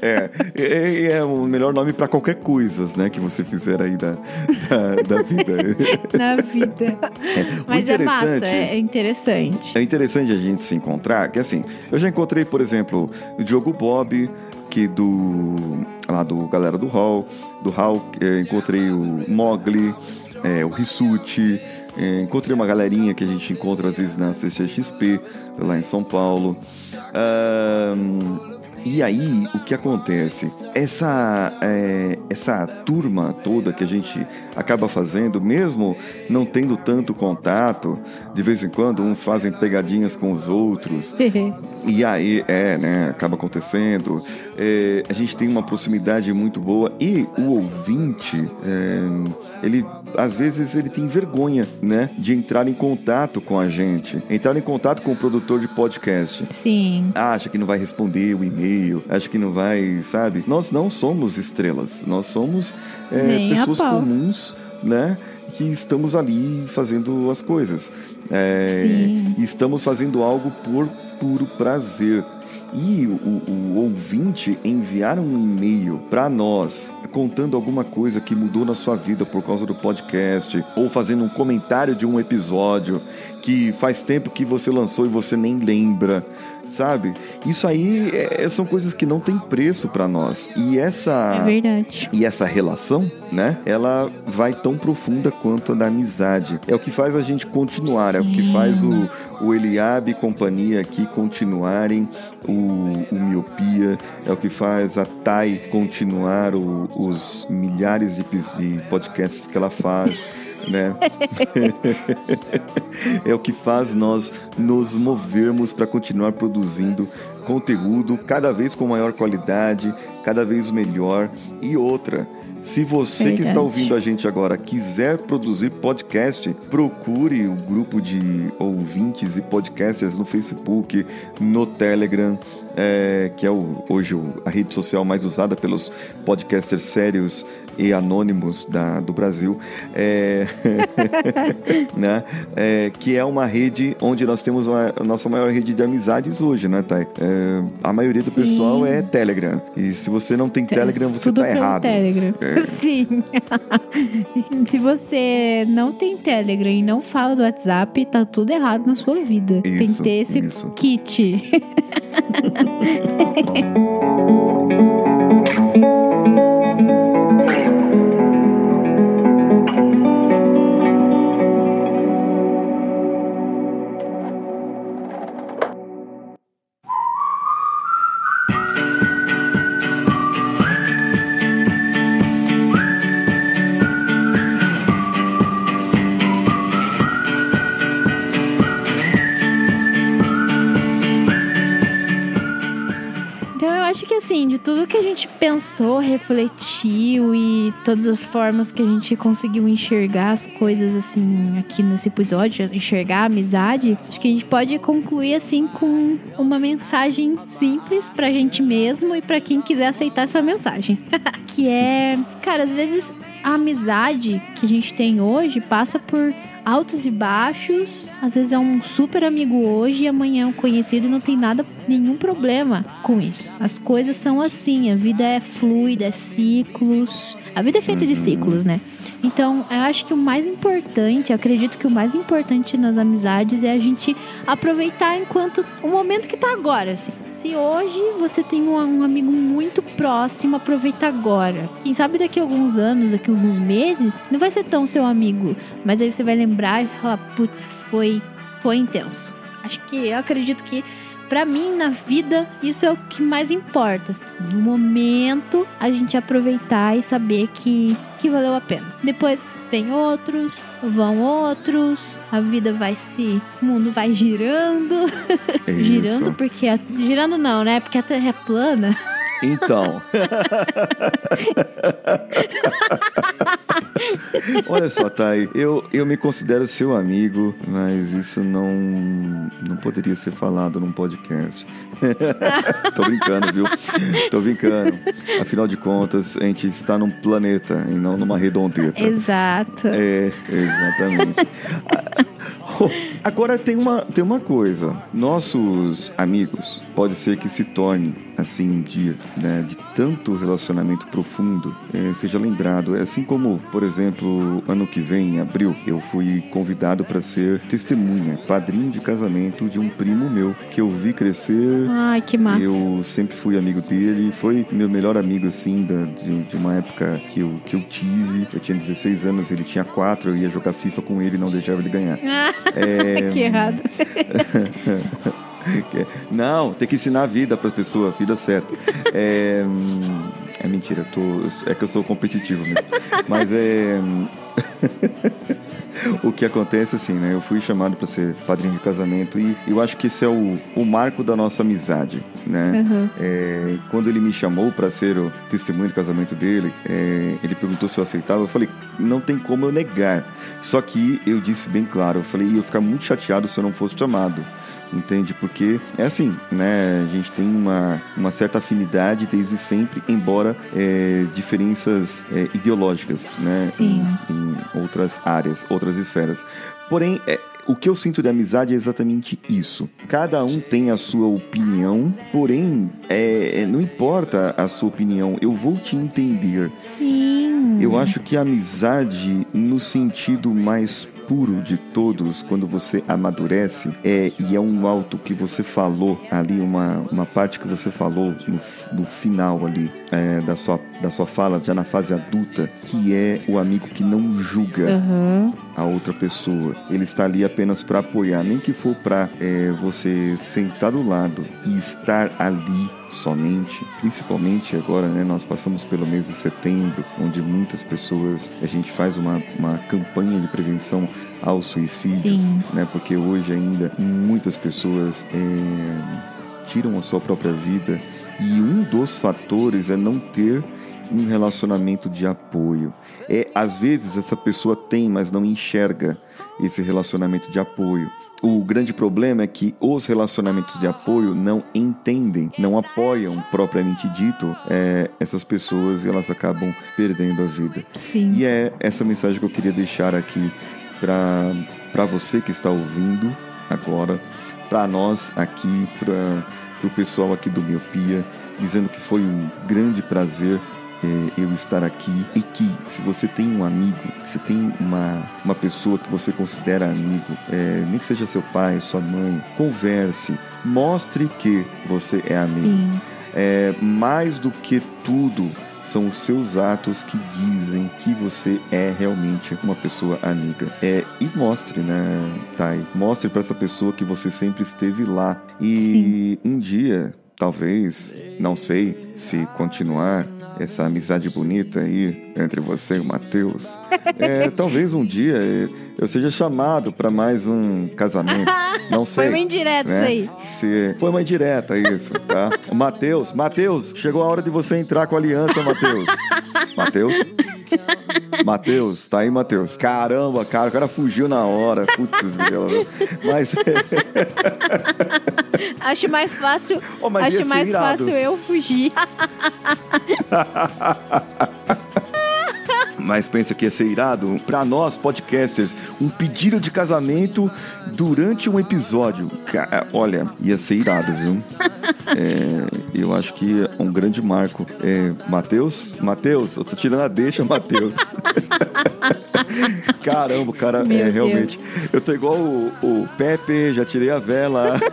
É, é, é o melhor nome para qualquer coisa, né, que você fizer aí da, da, da vida. Na vida. O Mas é massa, é é interessante. É interessante a gente se encontrar, que assim, eu já encontrei, por exemplo, o Diogo Bob, do lá do galera do Hall, do Hall, eh, encontrei o Mogli, eh, o Rissuti, eh, encontrei uma galerinha que a gente encontra às vezes na CCXP, lá em São Paulo. Ahn, e aí, o que acontece? Essa, é, essa turma toda que a gente acaba fazendo, mesmo não tendo tanto contato, de vez em quando uns fazem pegadinhas com os outros, e aí, é, né, acaba acontecendo. É, a gente tem uma proximidade muito boa e o ouvinte, é, ele, às vezes, ele tem vergonha, né, de entrar em contato com a gente, entrar em contato com o produtor de podcast Sim. acha que não vai responder o e-mail, acha que não vai, sabe? Nós não somos estrelas, nós somos é, pessoas comuns, né? Que estamos ali fazendo as coisas. É, estamos fazendo algo por puro prazer. E o, o ouvinte enviar um e-mail para nós contando alguma coisa que mudou na sua vida por causa do podcast, ou fazendo um comentário de um episódio que faz tempo que você lançou e você nem lembra, sabe? Isso aí é- são coisas que não tem preço para nós. E essa É verdade. e essa relação, né? Ela vai tão profunda quanto a da amizade. É o que faz a gente continuar, é o que Sim. faz o, o Eliabe e companhia aqui continuarem, o, o Miopia, é o que faz a Thay continuar o- os milhares de, de podcasts que ela faz. Né? é o que faz nós nos movermos para continuar produzindo conteúdo cada vez com maior qualidade, cada vez melhor. E outra, se você que está ouvindo a gente agora quiser produzir podcast, procure o grupo de ouvintes e podcasters no Facebook, no Telegram, é, que é o- hoje a rede social mais usada pelos podcasters sérios e anônimos da, do Brasil, é, né? É, que é uma rede onde nós temos uma- a nossa maior rede de amizades hoje, né, Thay? É, a maioria do Sim. pessoal é Telegram. E se você não tem Telegram, você tá errado. Telegram. É. Sim. Se você não tem Telegram e não fala do WhatsApp, tá tudo errado na sua vida. tem que Isso, ter esse isso. kit. 嘿嘿嘿 pensou, refletiu e todas as formas que a gente conseguiu enxergar as coisas assim aqui nesse episódio, enxergar a amizade, acho que a gente pode concluir assim com uma mensagem simples pra gente mesmo e pra quem quiser aceitar essa mensagem. que é, cara, às vezes a amizade que a gente tem hoje passa por altos e baixos. Às vezes é um super amigo hoje e amanhã é um conhecido e não tem nada, nenhum problema com isso. As coisas são assim, a vida é fluida, é ciclos. A vida é feita de ciclos, né? Então, eu acho que o mais importante, acredito que o mais importante nas amizades é a gente aproveitar enquanto o momento que tá agora, assim. Se hoje você tem um, um amigo muito próximo, aproveita agora. Quem sabe daqui a alguns anos, daqui a alguns meses, não vai ser tão seu amigo, mas aí você vai lembrar e falar, putz, foi, foi intenso. Acho que eu acredito que Pra mim, na vida, isso é o que mais importa. assim. No momento, a gente aproveitar e saber que, que valeu a pena. Depois vem outros, vão outros, a vida vai se. O mundo vai girando. É girando, porque. A, girando não, né? Porque a Terra é plana. Então, Olha só, Thay, eu, eu me considero seu amigo, mas isso não, não poderia ser falado num podcast. Tô brincando, viu? Tô brincando. Afinal de contas, a gente está num planeta e não numa redondeta. Exato. É, exatamente. Agora tem uma, tem uma coisa. Nossos amigos pode ser que se torne assim um dia, né, de tanto relacionamento profundo, é, seja lembrado. É assim como, por exemplo, ano que vem, em abril, eu fui convidado para ser testemunha, padrinho de casamento de um primo meu que eu vi crescer. Ai, que massa. Eu sempre fui amigo dele, foi meu melhor amigo assim da, de, de uma época que eu, que eu tive. Eu tinha 16 anos, ele tinha 4, eu ia jogar FIFA com ele e não deixava ele ganhar. É, que errado. Que- Não, tem que ensinar a vida para as pessoas, a vida certa. É, é mentira, tô, é que eu sou competitivo mesmo. Mas é. o que acontece assim, né? Eu fui chamado para ser padrinho de casamento e eu acho que esse é o, o marco da nossa amizade, né? É, quando ele me chamou para ser o testemunho de casamento dele, é, ele perguntou se eu aceitava. Eu falei, não tem como eu negar. Só que eu disse bem claro, eu falei, eu ia ficar muito chateado se eu não fosse chamado entende? Porque é assim, né? A gente tem uma, uma certa afinidade desde sempre, embora é, diferenças é, ideológicas, né? Sim. Em, em outras áreas, outras esferas. Porém, é, o que eu sinto de amizade é exatamente isso. Cada um tem a sua opinião, porém, é, é, não importa a sua opinião, eu vou te entender. Sim. Eu acho que a amizade, no sentido mais puro de todos, quando você amadurece, é, e é um alto que você falou ali, uma, uma parte que você falou no, no final ali é, da, sua, da sua fala, já na fase adulta, que é o amigo que não julga Aham. a outra pessoa. Ele está ali apenas para apoiar, nem que for para você sentar do lado e estar ali somente, principalmente agora, né? Nós passamos pelo mês de setembro, onde muitas pessoas a gente faz uma, uma campanha de prevenção ao suicídio, Sim. né? Porque hoje ainda muitas pessoas é, tiram a sua própria vida e um dos fatores é não ter um relacionamento de apoio. É às vezes essa pessoa tem, mas não enxerga esse relacionamento de apoio. O grande problema é que os relacionamentos de apoio não entendem, não apoiam propriamente dito é, essas pessoas e elas acabam perdendo a vida. Sim. E é essa mensagem que eu queria deixar aqui para você que está ouvindo agora, para nós aqui, para o pessoal aqui do Miopia, dizendo que foi um grande prazer é, eu estar aqui e que se você tem um amigo, se tem uma, uma pessoa que você considera amigo, é, nem que seja seu pai, sua mãe, converse, mostre que você é amigo. Sim. É, mais do que tudo, são os seus atos que dizem que você é realmente uma pessoa amiga. É, e mostre, né, Thay? Mostre para essa pessoa que você sempre esteve lá. E um dia, talvez, não sei se continuar essa amizade bonita aí entre você e o Matheus, é, talvez um dia eu seja chamado para mais um casamento. Não sei. Foi uma indireta né? isso aí. Se... Foi uma indireta isso, tá? Matheus, Matheus, chegou a hora de você entrar com a aliança, Matheus. Matheus? Matheus, tá aí, Matheus. Caramba, cara, o cara fugiu na hora. Putz. Mas Acho mais fácil. Oh, acho mais irado. fácil eu fugir. Mas pensa que ia ser irado? Pra nós, podcasters, um pedido de casamento durante um episódio. Olha, ia ser irado, viu? É, eu acho que é um grande marco. É, Matheus? Matheus, eu tô tirando a deixa, Matheus. Caramba, o cara, Meu é Deus. realmente. Eu tô igual o, o Pepe, já tirei a vela.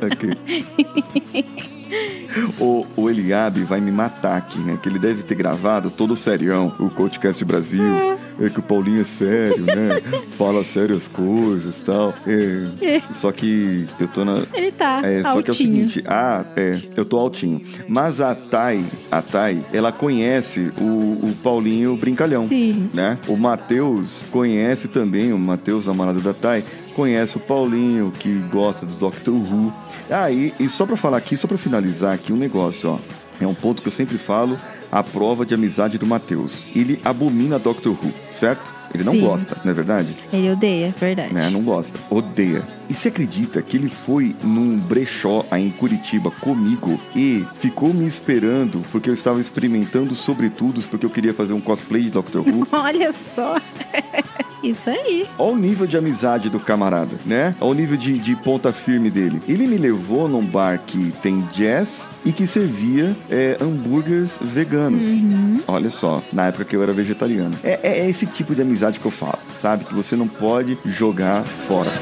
Ok. O, o Eliabe vai me matar aqui, né? Que ele deve ter gravado todo o serião, o Coachcast Brasil. É que o Paulinho é sério, né? Fala sérias coisas e tal. É, só que eu tô na. Ele tá É, só que é o altinho. seguinte, ah, é, eu tô altinho. Mas a Thay, a Thay, ela conhece o, o Paulinho Brincalhão. Sim. Né? O Matheus conhece também, o Matheus, namorado da Thay, conhece o Paulinho, que gosta do Doctor Who. Ah, e, e só pra falar aqui, só pra finalizar aqui um negócio, ó. É um ponto que eu sempre falo a prova de amizade do Matheus. Ele abomina Doctor Who, certo? Ele não Sim. gosta, não é verdade? Ele odeia, é verdade. Né? Não gosta. Odeia. E se acredita que ele foi num brechó aí em Curitiba comigo e ficou me esperando porque eu estava experimentando sobretudos porque eu queria fazer um cosplay de Doctor Who? Olha só. Isso aí. Olha o nível de amizade do camarada, né? Olha o nível de, de ponta firme dele. Ele me levou num bar que tem jazz e que servia é, hambúrgueres veganos. Olha só, na época que eu era vegetariano. É, é- é esse tipo de amizade que eu falo, sabe? Que você não pode jogar fora.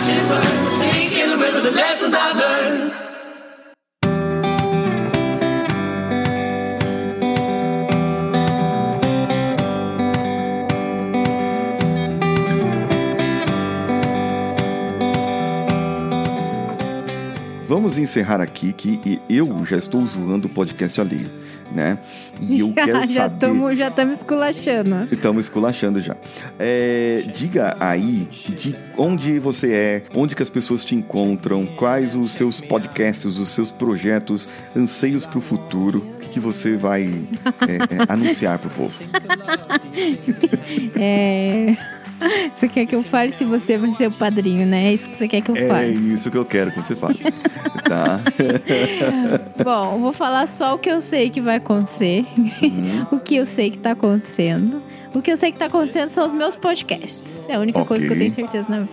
watching birds sink in the river the lessons I've learned. Vamos encerrar aqui que eu já estou zoando o podcast alheio, né? E eu quero já saber... estamos já estamos esculachando. Estamos esculachando já. É, diga aí de onde você é, onde que as pessoas te encontram, quais os seus podcasts, os seus projetos, anseios para o futuro, o que, que você vai é, é, anunciar para o povo. É... Você quer que eu fale se você vai ser o padrinho, né? É isso que você quer que eu É fale. isso que eu quero que você fale. Tá? Bom, vou falar só o que eu sei que vai acontecer. Uhum. o que eu sei que tá acontecendo. O que eu sei que tá acontecendo são os meus podcasts. É a única coisa que eu tenho certeza na vida.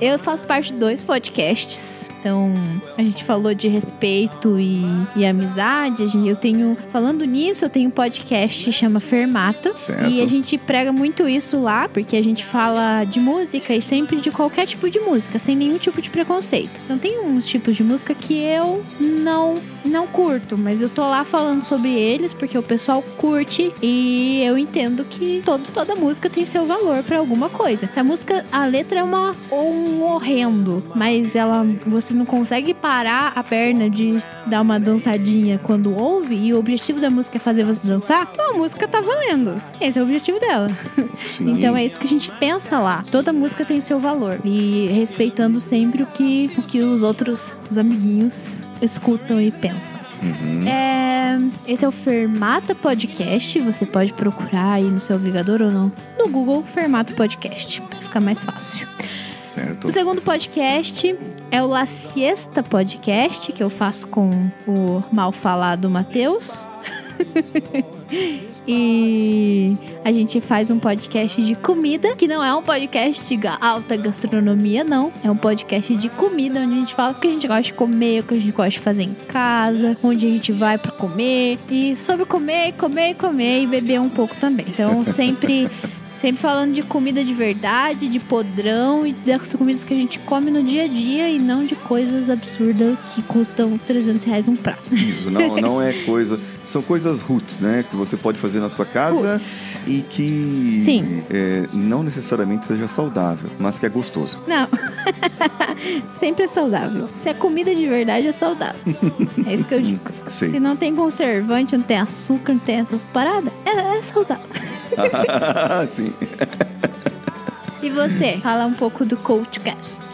Eu faço parte de dois podcasts. Então, a gente falou de respeito e, e amizade. Eu tenho. Falando nisso, eu tenho um podcast que chama Fermata. Certo. E a gente prega muito isso lá, porque a gente fala de música e sempre de qualquer tipo de música, sem nenhum tipo de preconceito. Então tem uns tipos de música que eu não não curto, mas eu tô lá falando sobre eles porque o pessoal curte e eu entendo que todo, toda música tem seu valor pra alguma coisa. Se a música, a letra é uma ou um horrendo, mas ela você não consegue parar a perna de dar uma dançadinha quando ouve e o objetivo da música é fazer você dançar, então a música tá valendo. Esse é o objetivo dela. Sim. Então é isso que a gente pensa lá. Toda música tem seu valor. E respeitando sempre o que, o que os outros, os amiguinhos, escutam e pensam. Uhum. É, esse é o Fermata Podcast. Você pode procurar aí no seu agregador ou não. No Google, Fermata Podcast. Pra ficar mais fácil. Certo. O segundo podcast é o La Siesta Podcast, que eu faço com o mal falado Matheus. e a gente faz um podcast de comida, que não é um podcast de alta gastronomia, não. É um podcast de comida, onde a gente fala o que a gente gosta de comer, o que a gente gosta de fazer em casa, onde a gente vai pra comer. E sobre comer, comer, comer e beber um pouco também. Então, sempre. Sempre falando de comida de verdade, de podrão e das comidas que a gente come no dia a dia e não de coisas absurdas que custam 300 reais um prato. Isso, não, não é coisa. São coisas roots, né? Que você pode fazer na sua casa Putz. e que Sim. é, não necessariamente seja saudável, mas que é gostoso. Não. Sempre é saudável. Se é comida de verdade, é saudável. É isso que eu digo. Sei. Se não tem conservante, não tem açúcar, não tem essas paradas, é, é saudável. Sim. E você? Fala um pouco do CoachCast.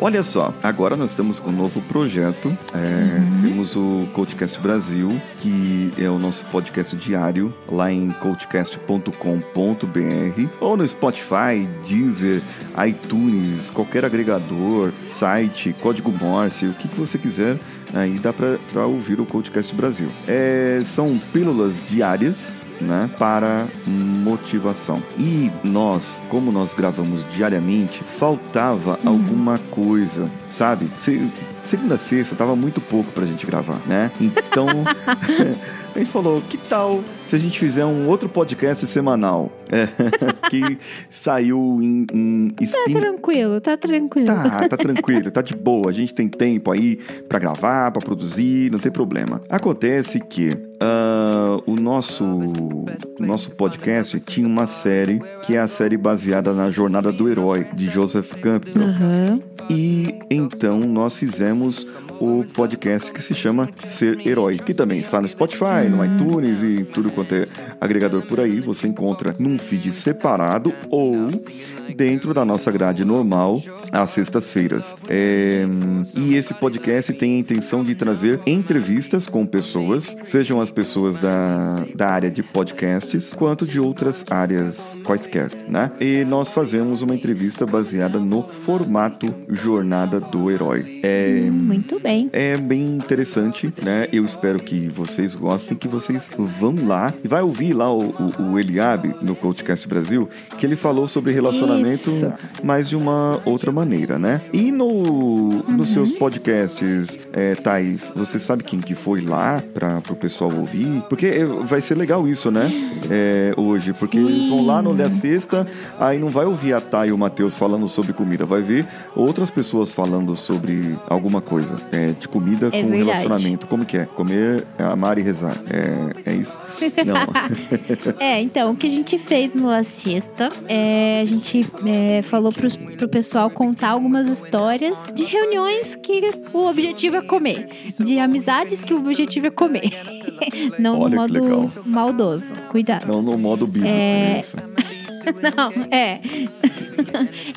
Olha só, agora nós estamos com um novo projeto. É, Temos o Coachcast Brasil, que é o nosso podcast diário, lá em coachcast.com.br, ou no Spotify, Deezer, iTunes, qualquer agregador, site, código Morse, o que, que você quiser, aí dá para ouvir o Coachcast Brasil. É, são pílulas diárias né, para motivação. E nós, como nós gravamos diariamente, faltava alguma coisa, sabe? Se- segunda a sexta tava muito pouco pra gente gravar, né? Então a gente falou, que tal se a gente fizer um outro podcast semanal É, que saiu em, em Tá spin tranquilo, tá tranquilo. Tá, tá tranquilo, tá de boa. A gente tem tempo aí pra gravar, pra produzir, não tem problema. Acontece que ah, o nosso, o nosso podcast tinha uma série que é a série baseada na Jornada do Herói, de Joseph Campbell. Aham. E então nós fizemos o podcast que se chama Ser Herói, que também está no Spotify, no iTunes e tudo quanto é agregador por aí. Você encontra num feed separado ou dentro da nossa grade normal, às sextas-feiras. É, e esse podcast tem a intenção de trazer entrevistas com pessoas, sejam as pessoas da, da área de podcasts, quanto de outras áreas quaisquer, né? E nós fazemos uma entrevista baseada no formato Jornada do Herói. É, Muito bem. é bem interessante, né? Eu espero que vocês gostem, que vocês vão lá e vai ouvir lá o, o, o Eliabe no Coachcast Brasil, que ele falou sobre relacionamento, Isso. mas de uma outra maneira, né? E no, nos seus Uhum. podcasts, é, Thaís, você sabe quem que foi lá para o pessoal ouvir? Porque é, vai ser legal isso, né? É, hoje, porque Sim. eles vão lá no da sexta, aí não vai ouvir a Thay e o Matheus falando sobre comida, vai ver outras pessoas falando sobre alguma coisa, é, de comida É com verdade. relacionamento. Como que é? Comer, amar e rezar. É, é isso? Não. É, então, o que a gente fez no La Siesta é a gente é, falou pros, pro pessoal contar algumas histórias de reuniões que o objetivo é comer, de amizades que o objetivo é comer. Não Olha no modo maldoso. Cuidado. não no modo bíblico, É. é isso. Não, é.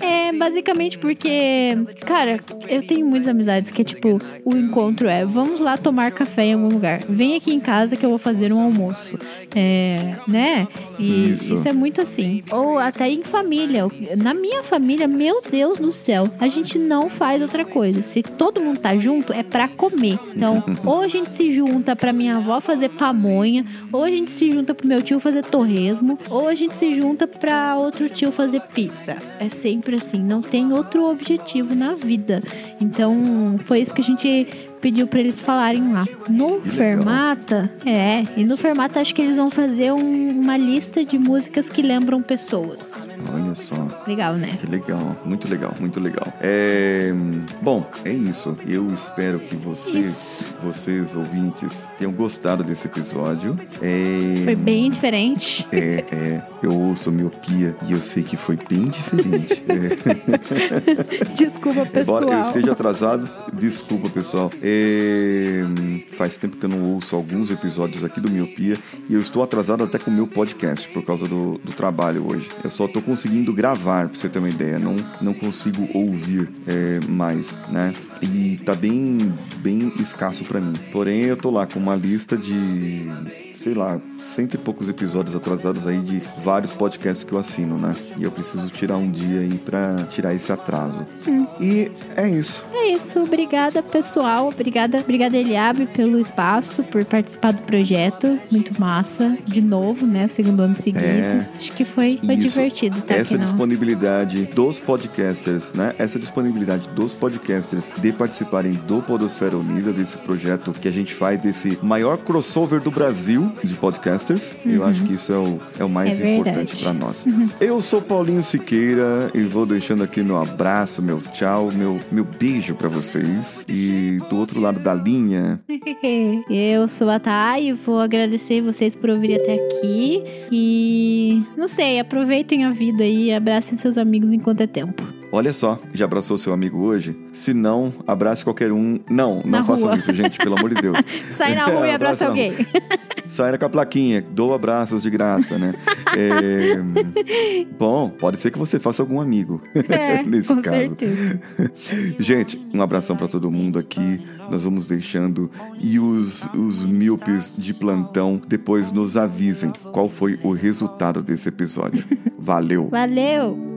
É basicamente porque, cara, eu tenho muitas amizades que, tipo, o encontro é: vamos lá tomar café em algum lugar. Vem aqui em casa que eu vou fazer um almoço. É, né? E Isso. isso. é muito assim. Ou até em família. Na minha família, meu Deus do céu, a gente não faz outra coisa. Se todo mundo tá junto, é pra comer. Então, ou a gente se junta pra minha avó fazer pamonha, ou a gente se junta pro meu tio fazer torresmo, ou a gente se junta pra outro tio fazer pizza. É sempre assim, não tem outro objetivo na vida. Então, foi isso que a gente pediu pra eles falarem lá. No. Fermata, é, e no Fermata acho que eles vão fazer um- uma lista de músicas que lembram pessoas. Olha só. Legal, né? Que legal, muito legal, muito legal. É, bom, é isso. Eu espero que vocês, Isso. vocês ouvintes, tenham gostado desse episódio. É, Foi bem diferente. É, é, eu ouço miopia e eu sei que foi bem diferente. É, Desculpa, pessoal. embora eu esteja atrasado, desculpa, pessoal. É, faz tempo que eu não ouço alguns episódios aqui do Miopia e eu estou atrasado até com o meu podcast por causa do, do trabalho hoje. Eu só estou conseguindo gravar, pra você ter uma ideia. Não, não consigo ouvir é, mais, né? E tá bem, bem escasso pra mim. Porém, eu tô lá com uma lista de sei lá, cento e poucos episódios atrasados aí de vários podcasts que eu assino, né? E eu preciso tirar um dia aí pra tirar esse atraso. E é isso. É isso, obrigada pessoal, obrigada, obrigada Eliabe pelo espaço, por participar do projeto, muito massa, de novo, né, segundo ano seguido. É. Acho que foi, foi Isso. divertido, tá Essa disponibilidade dos podcasters, né? Essa disponibilidade dos podcasters de participarem do Podosfera Unida, desse projeto que a gente faz, desse maior crossover do Brasil de podcasters. Eu acho que isso é o, é o mais É importante para nós. Eu sou Paulinho Siqueira e vou deixando aqui meu abraço, meu tchau, meu, meu beijo para vocês. E do outro lado da linha, Eu sou a Thay e vou agradecer vocês por ouvirem até aqui. E não sei, aproveitem a vida e abracem seus amigos enquanto é tempo. Olha só, já abraçou seu amigo hoje? Se não, abrace qualquer um. Não, não Na façam rua. isso, gente, pelo amor de Deus. Sai na rua e abraça alguém. Saia com a plaquinha, dou abraços de graça, né? É, Bom, pode ser que você faça algum amigo. É, nesse com caso. certeza. Gente, um abração pra todo mundo aqui. Nós vamos deixando. E os, os míopes de plantão depois nos avisem qual foi o resultado desse episódio. Valeu! Valeu!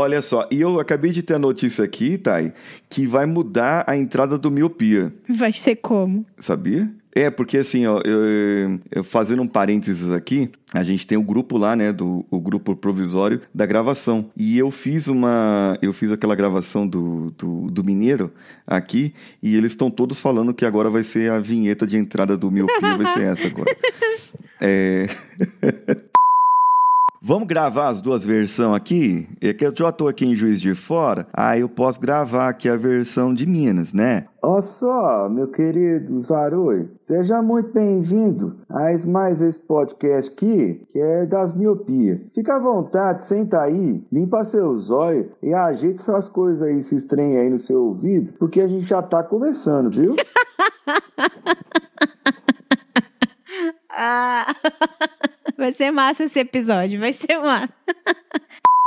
Olha só, e eu acabei de ter a notícia aqui, Thay, que vai mudar a entrada do Miopia, Vai ser como? sabia? É, porque assim, ó, eu, eu fazendo um parênteses aqui, a gente tem o grupo lá, né, do o grupo provisório da gravação. E eu fiz uma, eu fiz aquela gravação do, do, do Mineiro aqui, e eles estão todos falando que agora vai ser a vinheta de entrada do Miopia, vai ser essa agora. É... Vamos gravar as duas versões aqui? É que eu já tô aqui em Juiz de Fora, aí eu posso gravar aqui a versão de Minas, né? Ó só, meu querido Zaroi, seja muito bem-vindo a mais esse podcast aqui, que é das miopia. Fica à vontade, senta aí, limpa seus olhos e ajeita essas coisas aí, se estranha aí no seu ouvido, porque a gente já tá começando, viu? Ah, Vai ser massa esse episódio, vai ser massa.